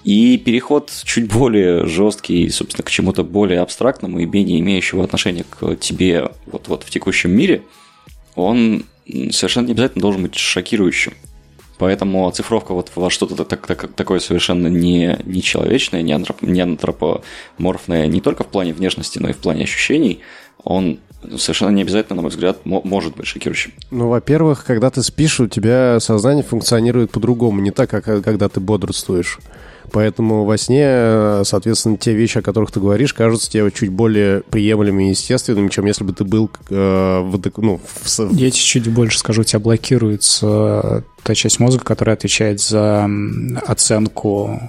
И переход чуть более жесткий, собственно, к чему-то более абстрактному и менее имеющего отношения к тебе вот-вот в текущем мире – он совершенно не обязательно должен быть шокирующим. Поэтому оцифровка вот во что-то так, так, такое совершенно не, не человечное, не, антроп, не антропоморфное не только в плане внешности, но и в плане ощущений, он совершенно не обязательно, на мой взгляд, может быть шокирующим. Ну, во-первых, когда ты спишь, у тебя сознание функционирует по-другому, не так, как когда ты бодрствуешь. Поэтому во сне, соответственно, те вещи, о которых ты говоришь, кажутся тебе чуть более приемлемыми и естественными, чем если бы ты был э, в, ну, в... Я тебе чуть больше скажу, у тебя блокируется та часть мозга, которая отвечает за оценку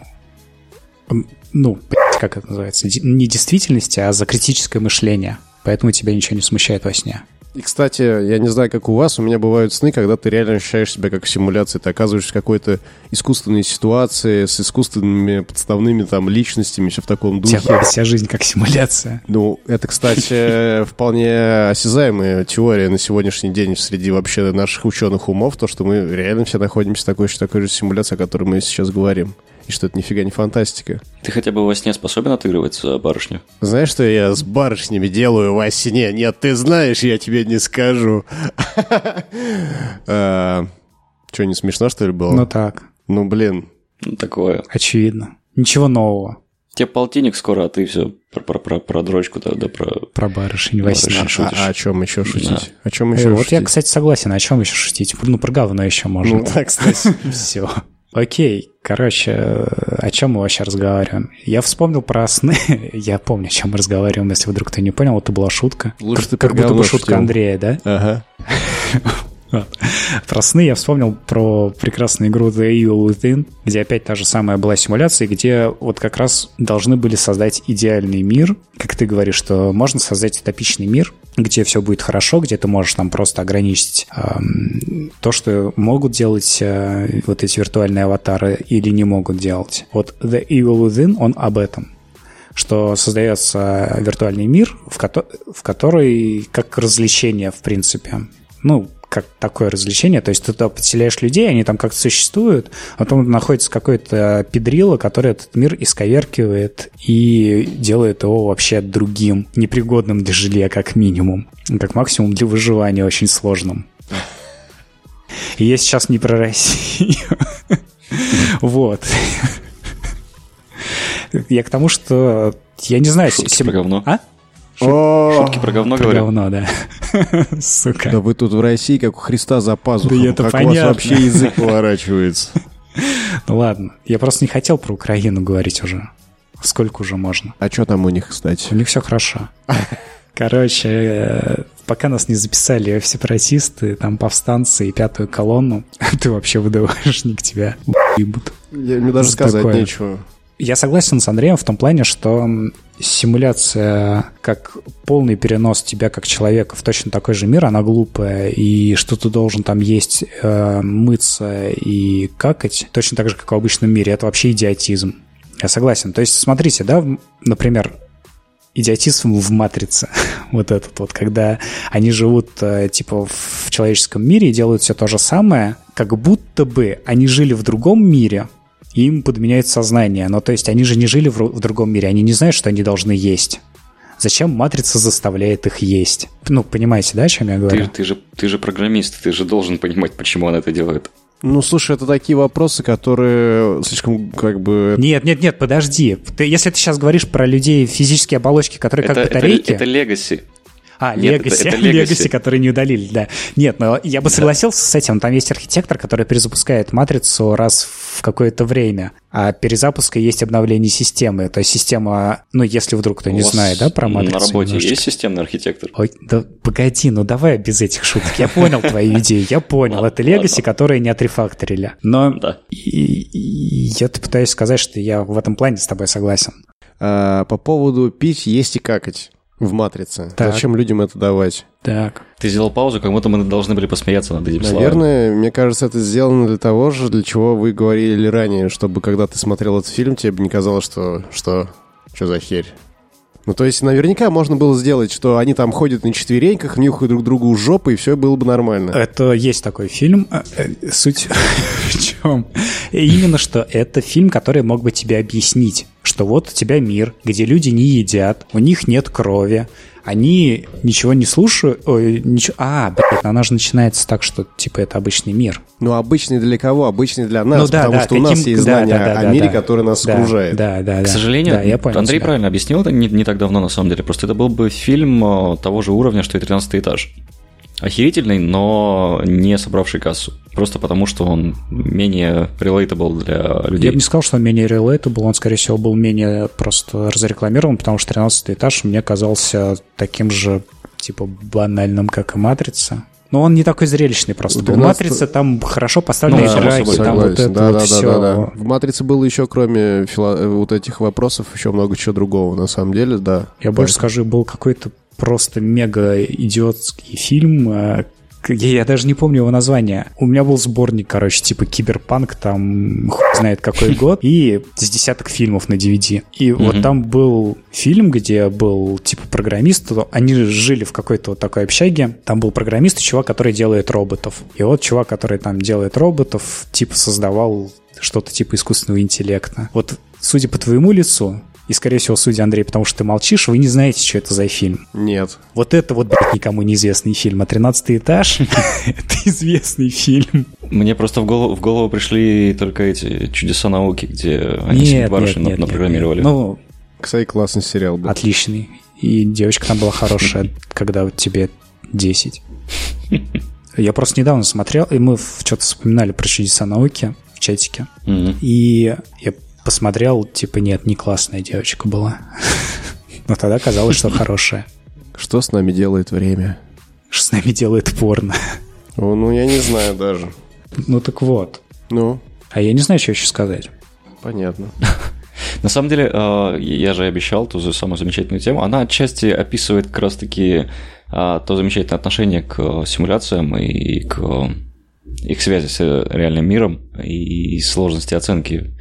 ну, как это называется, не действительности, а за критическое мышление. Поэтому тебя ничего не смущает во сне. И, кстати, я не знаю, как у вас, у меня бывают сны, когда ты реально ощущаешь себя как в симуляции. Ты оказываешься в какой-то искусственной ситуации с искусственными подставными там личностями, все в таком духе. Вся, вся жизнь как симуляция. Ну, это, кстати, (laughs) вполне осязаемая теория на сегодняшний день среди вообще наших ученых умов, то, что мы реально все находимся в такой, такой же симуляции, о которой мы сейчас говорим и что это нифига не фантастика. Ты хотя бы во сне способен отыгрывать за барышню? Знаешь, что я с барышнями делаю во сне? Нет, ты знаешь, я тебе не скажу. А, что, не смешно, что ли, было? Ну так. Ну, блин. Ну, такое. Очевидно. Ничего нового. Тебе полтинник скоро, а ты все про, про, про, про дрочку, да, да, про... Про барышень во сне. А, а о чем еще шутить? Да. О чем еще э, Вот я, кстати, согласен, о чем еще шутить? Ну, про говно еще можно. Ну, так, кстати. (laughs) Все. Окей, короче, о чем мы вообще разговариваем? Я вспомнил про сны. (laughs) Я помню, о чем мы разговариваем, если вдруг ты не понял, это была шутка. Лучше как, ты как будто бы шутка. Андрея, да? Ага. (laughs) Про сны я вспомнил про прекрасную игру The Evil Within, где опять та же самая была симуляция, где вот как раз должны были создать идеальный мир. Как ты говоришь, что можно создать утопичный мир, где все будет хорошо, где ты можешь там просто ограничить эм, то, что могут делать э, вот эти виртуальные аватары или не могут делать. Вот The Evil Within, он об этом что создается виртуальный мир, в, ко- в который как развлечение, в принципе. Ну, как такое развлечение. То есть ты туда подселяешь людей, они там как-то существуют, а потом находится какой-то педрило, который этот мир исковеркивает и делает его вообще другим, непригодным для жилья как минимум, как максимум для выживания очень сложным. И я сейчас не про Россию. (laughs) Вот. Я к тому, что я не знаю... Шутки про говно. А? Шутки про говно говорю. говно, да. (laughs) Сука. Да вы тут в России, как у Христа за пазухом. Да это как у понятно. вас вообще язык поворачивается. (laughs) Ну ладно, я просто не хотел про Украину говорить уже. Сколько уже можно? А что там у них, кстати? У них все хорошо. (laughs) Короче, э, пока нас не записали сепаратисты, там повстанцы и пятую колонну, ты вообще ВДВшник тебя ебут. Я, мне даже За сказать такое. нечего. Я согласен с Андреем в том плане, что симуляция как полный перенос тебя как человека в точно такой же мир, она глупая, и что ты должен там есть, э, мыться и какать, точно так же, как в обычном мире, это вообще идиотизм. Я согласен. То есть, смотрите, да, например, идиотизм в «Матрице», (laughs) вот этот вот, когда они живут э, типа в человеческом мире и делают все то же самое, как будто бы они жили в другом мире, им подменяют сознание. Но то есть они же не жили в, в другом мире, они не знают, что они должны есть. Зачем матрица заставляет их есть? Ну, понимаете, да, о чем я говорю? Ты, ты, же, ты же программист, ты же должен понимать, почему он это делает. Ну, слушай, это такие вопросы, которые слишком как бы... Нет, нет, нет, подожди. Ты, если ты сейчас говоришь про людей физические оболочки, которые Это, как это, батарейки, это легаси. А, Нет, Legacy, это- это Legacy, Legacy. который не удалили, да. Нет, но я бы согласился с этим. Там есть архитектор, который перезапускает матрицу раз в какое-то время. А перезапуска есть обновление системы. То есть система, ну, если вдруг кто не знает, да, про матрицу. На работе немножечко. есть системный архитектор? Ой, да погоди, ну давай без этих шуток. Я понял твою идею, я понял. Это Legacy, которые не отрефакторили. Но Да. я-то пытаюсь сказать, что я в этом плане с тобой согласен. А, по поводу пить, есть и какать в «Матрице». Так. Зачем людям это давать? Так. Ты сделал паузу, как будто мы должны были посмеяться над этим словом. Наверное, мне кажется, это сделано для того же, для чего вы говорили ранее, чтобы когда ты смотрел этот фильм, тебе бы не казалось, что... Что? Что за херь? Ну, то есть, наверняка можно было сделать, что они там ходят на четвереньках, нюхают друг другу жопы, и все было бы нормально. Это есть такой фильм. Э, э, Суть (laughs) в чем? Именно что это фильм, который мог бы тебе объяснить, что вот у тебя мир, где люди не едят, у них нет крови, они ничего не слушают, ой, ничего, а, блядь, она же начинается так, что, типа, это обычный мир. Ну, обычный для кого? Обычный для нас, Ну да, потому да, что у нас каким- есть да, знания да, да, о да, мире, да. который нас Да, окружает. Да, да, К да. сожалению, Да, я понял Андрей тебя. правильно объяснил это не, не так давно, на самом деле. Просто это был бы фильм э, того же уровня, что и 13 этаж. Охерительный, но не собравший кассу. Просто потому, что он менее relatable для Я людей. бы не сказал, что он менее relatable, он, скорее всего, был менее просто разрекламирован, потому что 13 этаж мне казался таким же, типа, банальным, как и «Матрица». Но он не такой зрелищный просто. В был. 12 «Матрица» там хорошо поставлены Ну, драки, там вот это да, вот да, все. да, да, да. В «Матрице» было еще, кроме фило- э, вот этих вопросов, еще много чего другого, на самом деле, да. Я больше Да. скажу, был какой-то просто мега идиотский фильм. э, Я, я даже не помню его название. У меня был сборник, короче, типа Киберпанк, там хуй знает какой (laughs) год, и с десяток фильмов на DVD. И вот Мгм. там был фильм, где был типа программист, они жили в какой-то вот такой общаге. Там был программист и чувак, который делает роботов. И вот чувак, который там делает роботов, типа создавал что-то типа искусственного интеллекта. Вот судя по твоему лицу, и, скорее всего, судя, Андрей, потому что ты молчишь, вы не знаете, что это за фильм. Нет. Вот это вот, блядь, никому неизвестный фильм. А «Тринадцатый этаж» — это известный фильм. Мне просто в голову, в голову пришли только эти чудеса науки, где они Нет, себе нет, барышни нет, напрограммировали. нет. Ну, Кстати, классный сериал был. отличный. И девочка там была хорошая, когда вот тебе 10. Я просто недавно смотрел, и мы что-то вспоминали про чудеса науки в чатике. И я посмотрел, типа, нет, не классная девочка была. Но тогда казалось, что хорошая. Что с нами делает время? Что с нами делает порно. О, ну, я не знаю даже. Ну так вот. Ну, А я не знаю, что еще сказать. понятно. (laughs) На самом деле, э, я же обещал ту же самую замечательную тему. Она отчасти описывает как раз-таки э, то замечательное отношение к э, симуляциям и к их связи с э, реальным миром и сложности оценки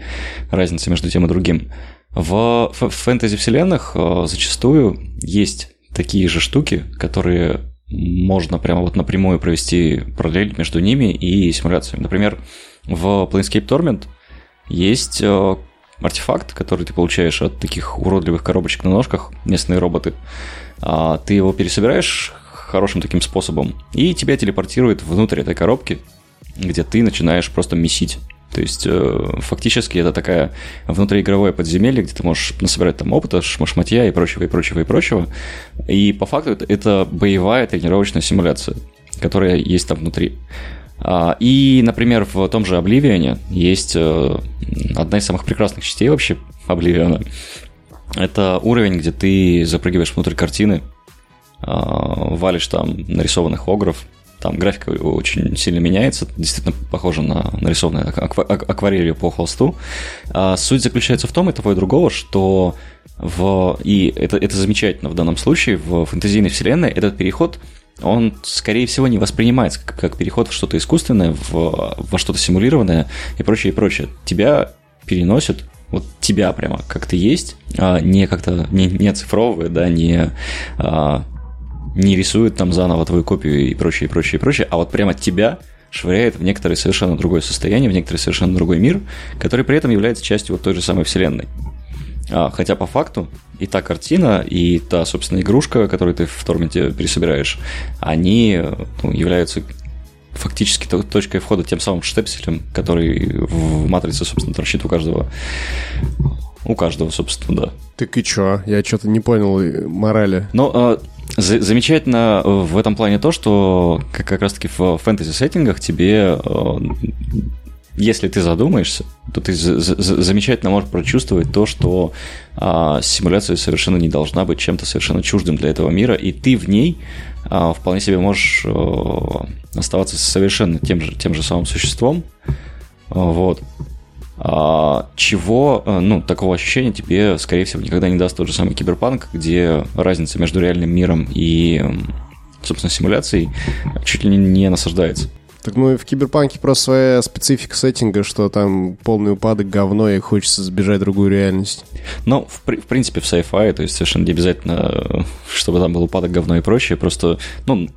разницы между тем и другим. В фэнтези-вселенных э, зачастую есть такие же штуки, которые можно прямо вот напрямую провести параллель между ними и симуляциями. Например, в Planescape Torment есть э, артефакт, который ты получаешь от таких уродливых коробочек на ножках, местные роботы. А, Ты его пересобираешь хорошим таким способом, и тебя телепортирует внутрь этой коробки, где ты начинаешь просто месить. То есть, э, фактически, это такая внутриигровое подземелье, где ты можешь насобирать там опыта, шма- шматья и прочего, и прочего, и прочего. И по факту это, это боевая тренировочная симуляция, которая есть там внутри. А, И, например, в том же Обливионе есть э, одна из самых прекрасных частей вообще Обливиона. Это уровень, где ты запрыгиваешь внутрь картины, а, валишь там нарисованных огров, там графика очень сильно меняется, действительно похоже на нарисованную аква- ак- акварелью по холсту. А суть заключается в том, и того и другого, что в... И это, это замечательно в данном случае, в фэнтезийной вселенной этот переход он, скорее всего, не воспринимается как, как переход в что-то искусственное, в, во что-то симулированное и прочее, и прочее. Тебя переносят, вот тебя прямо как ты есть, а не как-то, не, не оцифровывая, да, не, а, не рисует там заново твою копию и прочее, и прочее, и прочее, а вот прямо тебя швыряет в некоторое совершенно другое состояние, в некоторый совершенно другой мир, который при этом является частью вот той же самой вселенной. А, хотя по факту и та картина, и та, собственно, игрушка, которую ты в Торменте пересобираешь, они ну, являются фактически то- точкой входа тем самым штепселем, который в матрице, собственно, торчит у каждого. У каждого, собственно, да. Так и чё? Я что-то не понял э, морали. Но а, замечательно в этом плане то, что как, раз-таки в фэнтези-сеттингах тебе, э, если ты задумаешься, то ты за- за- замечательно можешь прочувствовать то, что а, симуляция совершенно не должна быть чем-то совершенно чуждым для этого мира, и ты в ней а, вполне себе можешь э, оставаться совершенно тем же, тем же самым существом. Вот. А, чего, э, ну, такого ощущения тебе, скорее всего, никогда не даст тот же самый киберпанк, где разница между реальным миром и, собственно, симуляцией чуть ли не- насаждается. Так ну и в Киберпанке просто своя специфика сеттинга, что там полный упадок, говно, и хочется сбежать в другую реальность. Но, в, в принципе, в sci-fi, то есть совершенно не обязательно, э, чтобы там был упадок говно и прочее, просто, ну,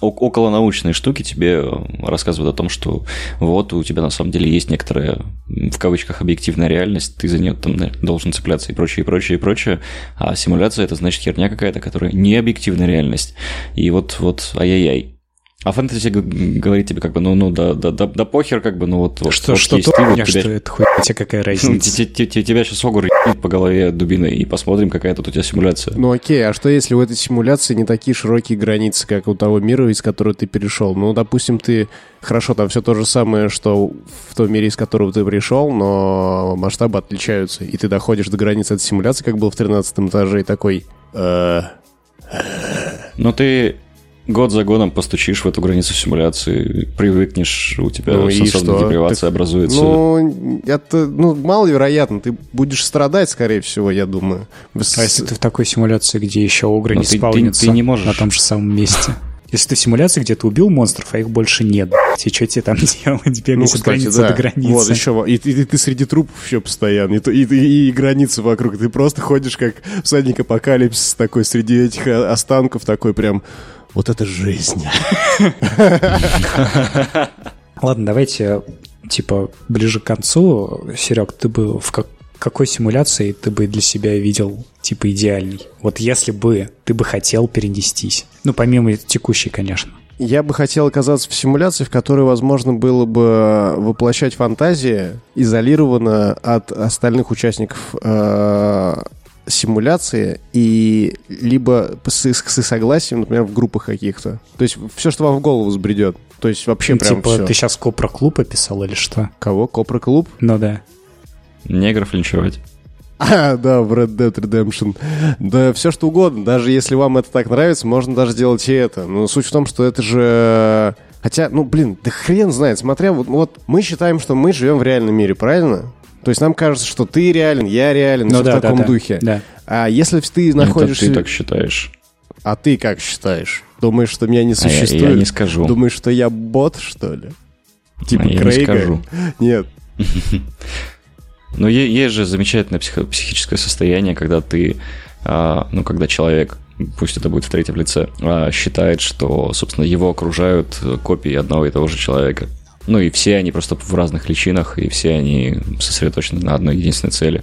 около научные штуки тебе э, рассказывают о том, что вот у тебя на самом деле есть некоторая, в кавычках, объективная реальность, ты за нее там должен цепляться и прочее, и прочее, и прочее, а симуляция это значит херня какая-то, которая не объективная реальность. И вот, вот, ай-яй-яй. А фэнтези говорит тебе как бы, ну, ну, да, да, да, да похер, как бы, ну вот, вот, Что, вот что есть то, ты, вот меня, тебя- что это хуйня, тебе какая (laughs) разница? те- те- те- Тебя сейчас Огур по голове дубиной, и посмотрим, какая тут у тебя симуляция. Ну окей, а что если у этой симуляции не такие широкие границы, как у того мира, из которого ты перешел? Ну, допустим, ты... Хорошо, там все то же самое, что в том мире, из которого ты пришел, но масштабы отличаются. И ты доходишь до границы этой симуляции, как был в 13 этаже, и такой... «Э, Но ты год за годом постучишь в эту границу симуляции, привыкнешь, у тебя Ну сенсорная депривация образуется. Ну, это, ну, маловероятно. Ты будешь страдать, скорее всего, я думаю. А если ты в такой симуляции, где еще огры Но не ты- ты- спавнятся ты не можешь. на том же самом месте? (laughs) Если ты в симуляции, где ты убил монстров, а их больше нет, и что тебе там (laughs) делать? Бегать Ну, от кстати, границы да. до границы. Вот еще, и, и- и ты среди трупов еще постоянно, и, и, и- и границы вокруг. Ты просто ходишь как всадник апокалипсис такой среди этих э, останков, такой прям, вот это жизнь. (laughs) Ладно, давайте, типа, ближе к концу. Серег, ты бы в как- какой симуляции ты бы для себя видел, типа, идеальный? Вот если бы ты бы хотел перенестись. Ну, помимо текущей, конечно. Я бы хотел оказаться в симуляции, в которой возможно было бы воплощать фантазии изолированно от остальных участников э, симуляции и либо с, с согласием, например, в группах каких-то. То есть все, что вам в голову взбредет. То есть вообще Ну, прям типа, все. ты сейчас Копра Клуб описал или что? Кого? Копра Клуб? Ну да. Негров линчевать. (laughs) А, да, в Red Dead Redemption. Да, все что угодно. Даже если вам это так нравится, можно даже сделать и это. Но суть в том, что это же... Хотя, ну, блин, да хрен знает. Смотря, вот, вот мы считаем, что мы живем в реальном мире, правильно? То есть нам кажется, что ты реален, я реален, Ну да, в таком да. духе. Да. А если ты Это находишься... ты так считаешь. А ты как считаешь? Думаешь, что меня не А я- существует? я не скажу. Думаешь, что я бот, что ли? Типа А я не Крейга? скажу. (laughs) Нет. (laughs) Но е- есть же замечательное психическое состояние, когда ты, а, ну, когда человек, пусть это будет в третьем лице, а, считает, что, собственно, его окружают копии одного и того же человека. Ну и все они просто в разных личинах, и все они сосредоточены на одной единственной цели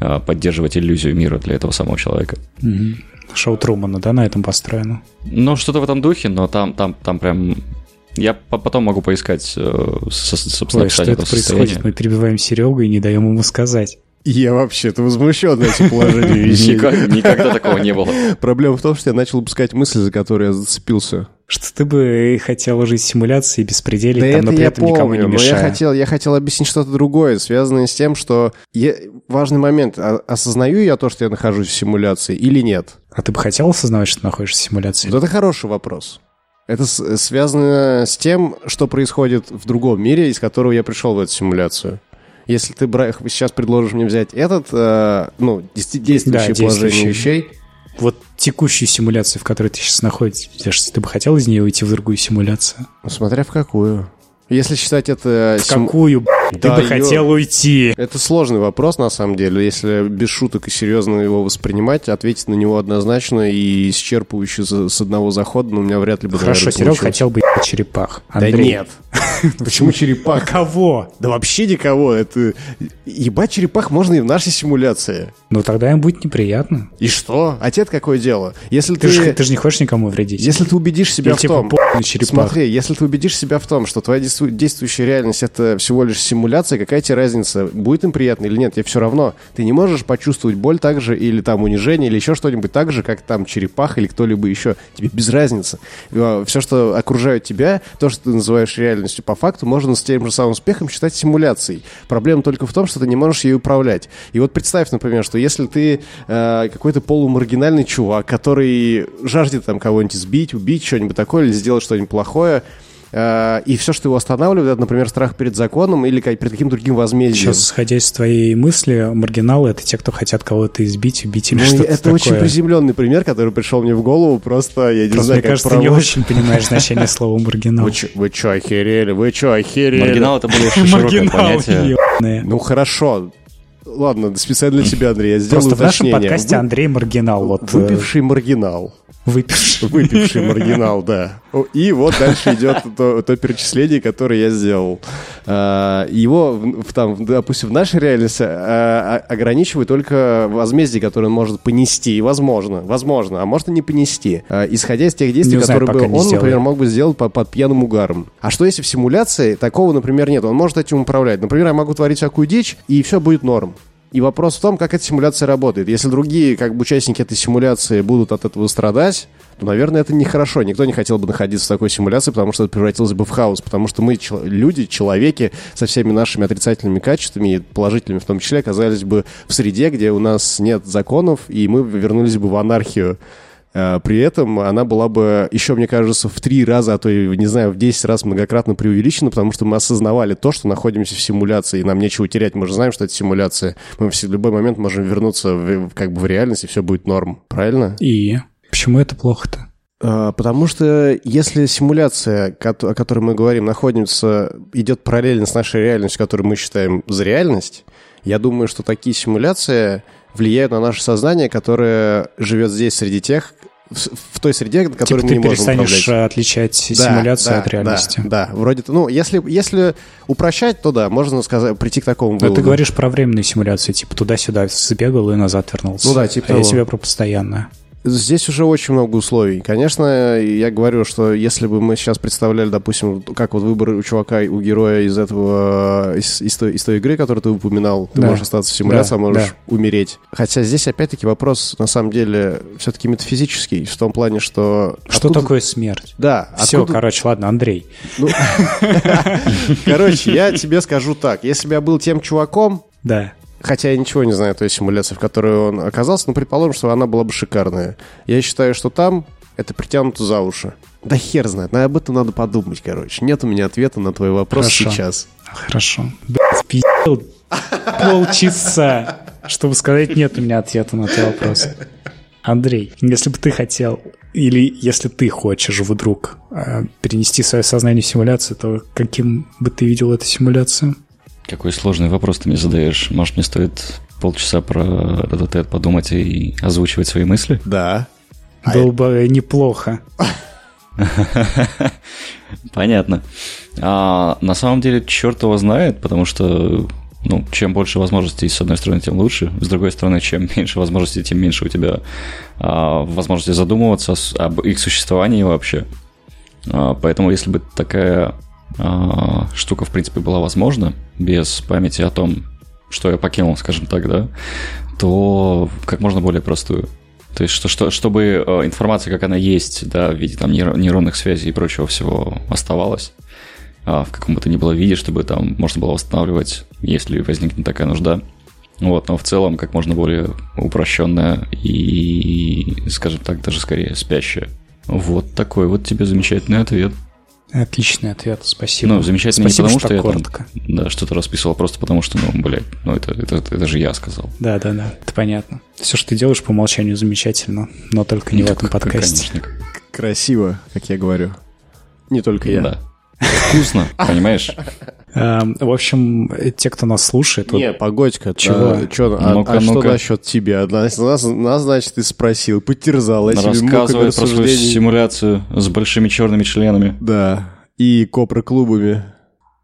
а, поддерживать иллюзию мира для этого самого человека. Мгм. Шоу Трумана, да, на этом построено? Ну, что-то в этом духе, но там, там, там прям... Я по- потом могу поискать, э, со- собственно, Ой, что это происходит? Мы перебиваем Серегу и не даем ему сказать. Я вообще-то возмущен этим положением (laughs) вещей. Никогда такого не было. Проблема в том, что я начал упускать мысль, за которую я зацепился. Что ты бы хотел жить в симуляции без пределей, Да там, но при этом никому не помню, но я мешая. хотел, я хотел объяснить что-то другое, связанное с тем, что я- важный момент, а- осознаю я то, что я нахожусь в симуляции или нет? А ты бы хотел осознавать, что ты находишься в симуляции? Вот это хороший вопрос. Это связано с тем, что происходит в другом мире, из которого я пришел в эту симуляцию. Если ты сейчас предложишь мне взять этот, э, ну, действующее Да, положение действующий. вещей, Вот текущую симуляцию, в которой ты сейчас находишься, ты бы хотел из нее уйти в другую симуляцию? ну, смотря в какую. Если считать это... В сим- какую, ты Да бы ё- хотел уйти? Это сложный вопрос, на самом деле. Если без шуток и серьезно его воспринимать, ответить на него однозначно и исчерпывающе с одного захода, но у меня вряд ли бы, Хорошо, наверное, Серега хотел бы ебать черепах. Да Андрей. нет. (laughs) Почему черепах? Кого? Да вообще никого. Это... Ебать черепах можно и в нашей симуляции. Ну тогда им будет неприятно. И что? А тебе какое дело? Если Ты, ты... же, ты же не хочешь никому вредить. Если ты убедишь себя Или в типа том... Смотри, если ты убедишь себя в том, что твоя действительно действу- действующая реальность это всего лишь симуляция, какая тебе разница, будет им приятно или нет, тебе все равно. Ты не можешь почувствовать боль так же, или там унижение, или еще что-нибудь так же, как там черепаха или кто-либо еще. Тебе без разницы. Все, что окружает тебя, то, что ты называешь реальностью, по факту можно с тем же самым успехом считать симуляцией. Проблема только в том, что ты не можешь ей управлять. И вот представь, например, что если ты э, какой-то полумаргинальный чувак, который жаждет там кого-нибудь сбить, убить, что-нибудь такое, или сделать что-нибудь плохое, э, и все, что его останавливает, это, например, страх перед законом или перед каким-то другим возмездием. Сейчас, сходя из твоей мысли, маргиналы — это те, кто хотят кого-то избить, убить или Ну, что-то это такое. очень приземленный пример, который пришел мне в голову, просто я не Просто, знаю, мне как кажется, ты не провод- очень понимаешь значение слова маргинал. Вы чё, вы чё, охерели? Вы чё, охерели? Маргинал это более широкое понятие. ебаные. Ну, хорошо. Ладно, специально для тебя, Андрей, я сделал Просто в нашем уточнение. подкасте Вы- Андрей Маргинал. Вот, э, Выпивший маргинал. Выпивший. Выпивший маргинал, да. И вот дальше идет то, то перечисление, которое я сделал. А, Его, в- там, допустим, в нашей реальности а, а, ограничивает только возмездие, которое он может понести. Возможно, возможно, а может и не понести. Исходя из тех действий, Не знаю, которые бы он, например, мог бы сделать по- под пьяным угаром. А что если в симуляции такого, например, нет? Он может этим управлять. Например, я могу творить всякую дичь, и все будет норм. И вопрос в том, как эта симуляция работает. Если другие как бы участники этой симуляции будут от этого страдать, то, наверное, это нехорошо. Никто не хотел бы находиться в такой симуляции, потому что это превратилось бы в хаос. Потому что мы, чел- люди, человеки, со всеми нашими отрицательными качествами, и положительными в том числе, оказались бы в среде, где у нас нет законов, и мы вернулись бы в анархию. А, При этом она была бы еще, мне кажется, в три раза, а то и, не знаю, в 10 раз многократно преувеличена, потому что мы осознавали то, что находимся в симуляции, и нам нечего терять. Мы же знаем, что это симуляция. Мы в любой момент можем вернуться в, как бы в реальность, и все будет норм. Правильно? И почему это плохо-то? А, Потому что если симуляция, о которой мы говорим, находится, идет параллельно с нашей реальностью, которую мы считаем за реальность, я думаю, что такие симуляции влияют на наше сознание, которое живет здесь среди тех, в, в той среде, которой Типа мы ты не можем перестанешь управлять. э, отличать Да, симуляцию да, от реальности. Да, да, вроде, ну, если, если упрощать, то да, можно сказать, прийти к такому Но выводу. ты говоришь про временные симуляции, типа туда-сюда сбегал и назад вернулся. Ну да, типа А я того. тебя про постоянное. Здесь уже очень много условий. Конечно, я говорю, что если бы мы сейчас представляли, допустим, как вот выбор у чувака, у героя из этого, из, из той, из той игры, которую ты упоминал, ты Да. можешь остаться в симуляции, Да, а можешь да. умереть. Хотя здесь, опять-таки, вопрос, на самом деле, все-таки метафизический, в том плане, что... Что откуда- такое смерть? Да, Все, откуда- короче, ладно, Андрей. ну, (laughs) Короче, я тебе скажу так. Если бы я был тем чуваком, Да. Хотя я ничего не знаю о той симуляции, в которой он оказался, но предположим, что она была бы шикарная. Я считаю, что там это притянуто за уши. Да хер знает, но об этом надо подумать, короче. Нет у меня ответа на твой вопрос Хорошо. сейчас. Хорошо. Блядь, пиздел полчаса, чтобы сказать, нет у меня ответа на твой вопрос. Андрей, если бы ты хотел, или если ты хочешь вдруг э, перенести свое сознание в симуляцию, то каким бы ты видел эту симуляцию? Какой сложный вопрос ты мне задаешь. Может, мне стоит полчаса про этот ответ подумать и озвучивать свои мысли? Да. А Было бы неплохо. (laughs) Понятно. А, на самом деле, черт его знает, потому что ну, чем больше возможностей, с одной стороны, тем лучше. С другой стороны, чем (laughs) меньше возможностей, тем меньше у тебя а, возможности задумываться об их существовании вообще. А, поэтому, если бы такая а, штука, в принципе, была возможна, без памяти о том, что я покинул, (laughs) скажем так, да, то как можно более простую. То есть, что, что, чтобы э, информация, как она есть, да, в виде там нейро- нейронных связей и прочего всего оставалась а, в каком бы то ни было виде, чтобы там можно было восстанавливать, если возникнет такая нужда. Вот, но в целом как можно более упрощенная и, скажем так, даже скорее спящая. Вот такой вот тебе замечательный ответ. Отличный ответ, спасибо. Ну, замечательный Спасибо, не потому, что что, я там, коротко. да, что-то расписывал, а просто потому что, ну, блядь, ну это, это, это же я сказал. Да, да, да, это понятно. Все, что ты делаешь по умолчанию замечательно, но только не в Ну, этом как- подкасте. Конечно. Красиво, как я говорю. Не только я. Да. Вкусно, (laughs) понимаешь? Эм, В общем, те, кто нас слушает, вот Не, погодь-ка. Чего? А, чё, а- а что насчет тебя? Нас, нас, нас, значит, ты спросил, потерзал этими Рассказывает про свою симуляцию с большими черными членами. Да. И копра-клубами.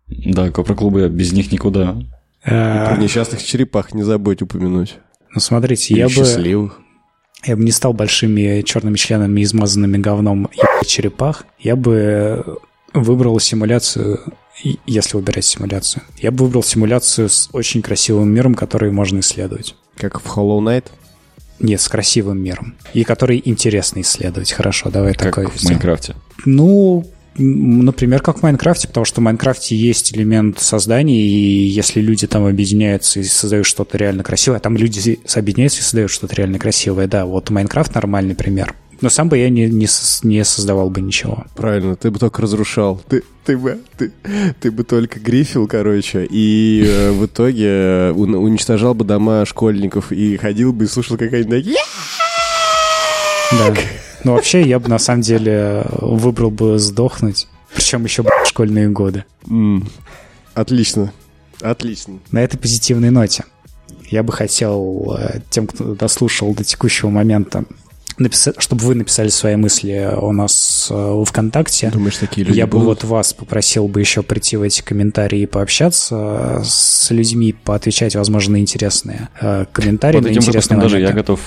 Да, копроклубы, без них никуда. э, Про несчастных черепах не забудь упомянуть. ну смотрите, Или я бы, счастливых. я бы не стал большими черными членами, измазанными говном ебать черепах. Я бы выбрал симуляцию если выбирать симуляцию. Я бы выбрал симуляцию с очень красивым миром, который можно исследовать. Как в Hollow Knight. Нет, с красивым миром. И который интересно исследовать. Хорошо, давай Как такой. в всё. Майнкрафте. Ну, например, как в Майнкрафте, потому что в Майнкрафте есть элемент создания, и если люди там объединяются и создают что-то реально красивое, а там люди объединяются и создают что-то реально красивое, да, вот Майнкрафт нормальный пример. Но сам бы я не, не, не создавал бы ничего. Правильно, ты бы только разрушал. Ты, ты, бы, ты, ты бы только grief ил, короче, и э, в итоге э, ун- уничтожал бы дома школьников и ходил бы и слушал какая-нибудь... Да. Ну, вообще, я бы на самом деле выбрал бы сдохнуть, причем еще блядь, школьные годы. М, Отлично. Отлично. На этой позитивной ноте я бы хотел э, тем, кто дослушал до текущего момента, написать, чтобы вы написали свои мысли у нас э, в ВКонтакте. Думаешь, такие люди Я бы будут? вот вас попросил бы еще прийти в эти комментарии и пообщаться с людьми, поотвечать, возможно, на интересные э, комментарии, Под на этим интересные даже я готов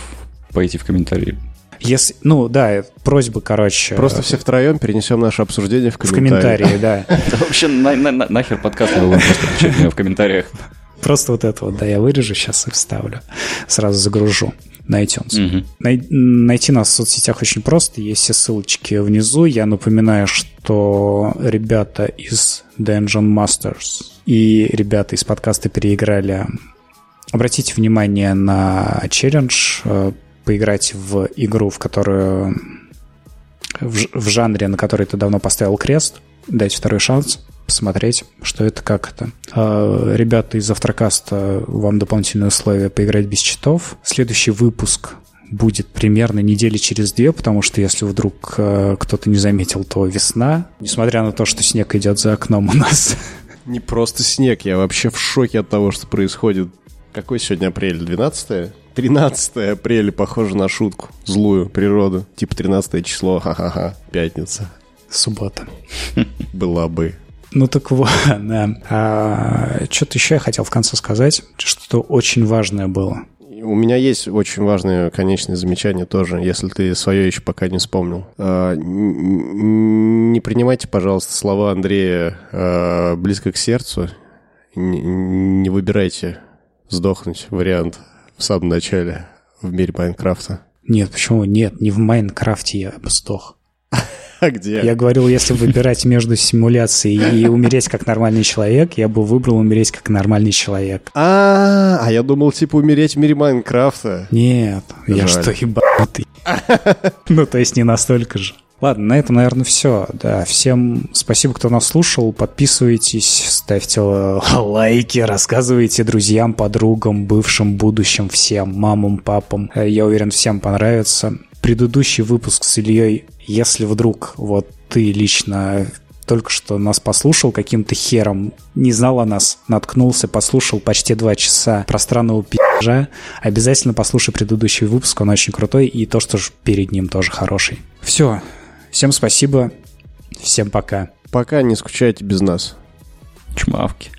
пойти в комментарии. Если, ну да, просьба, короче, Просто все втроем перенесем наше обсуждение в в комментарии. комментарии, да. (laughs) Вообще на- на- на- нахер подкаст было просто в комментариях. Просто вот это вот, да, я вырежу сейчас и вставлю. Сразу загружу на iTunes. Мгм. Най- найти нас в соцсетях очень просто, есть все ссылочки внизу. Я напоминаю, что ребята из Dungeon Masters и ребята из подкаста переиграли. Обратите внимание на челлендж, э, поиграть в игру, в которую в, в жанре, на который ты давно поставил крест, дать второй шанс, посмотреть, что это, как это. А, Ребята из Автрокаста вам дополнительные условия поиграть без читов. Следующий выпуск будет примерно недели через две, потому что если вдруг э, кто-то не заметил, то весна. Несмотря на то, что снег идет за окном у нас. (laughs) Не просто снег, я вообще в шоке от того, что происходит. Какой сегодня апрель? 12 13 апреля, похоже на шутку. Злую природу. Типа 13 число, ха-ха-ха, пятница. Суббота. Была бы. Ну так вот, (laughs) да. что-то еще я хотел в конце сказать. Что-то очень важное было. У меня есть очень важное конечное замечание тоже, если ты свое еще пока не вспомнил. А, Не принимайте, пожалуйста, слова Андрея а, близко к сердцу. Не выбирайте сдохнуть вариант в самом начале в мире Майнкрафта. Нет, почему? Нет, не в Майнкрафте я бы сдох. А (laughs) где? Я говорил, если выбирать между симуляцией и умереть как нормальный человек, я бы выбрал умереть как нормальный человек. А, а я думал, типа, умереть в мире Майнкрафта. Нет, я что, ебанутый? (laughs) Ну, то есть не настолько же. Ладно, на этом, наверное, все. Да, всем спасибо, кто нас слушал. Подписывайтесь, ставьте (laughs) лайки, рассказывайте друзьям, подругам, бывшим, будущим, всем, мамам, папам. Э, Я уверен, всем понравится. Предыдущий выпуск с Ильей, если вдруг вот ты лично только что нас послушал каким-то хером, не знал о нас, наткнулся, послушал почти два часа пространного пи***жа, обязательно послушай предыдущий выпуск, он очень крутой, и то, что ж перед ним тоже хороший. Все, всем спасибо, всем пока. Пока не скучайте без нас. Чмавки.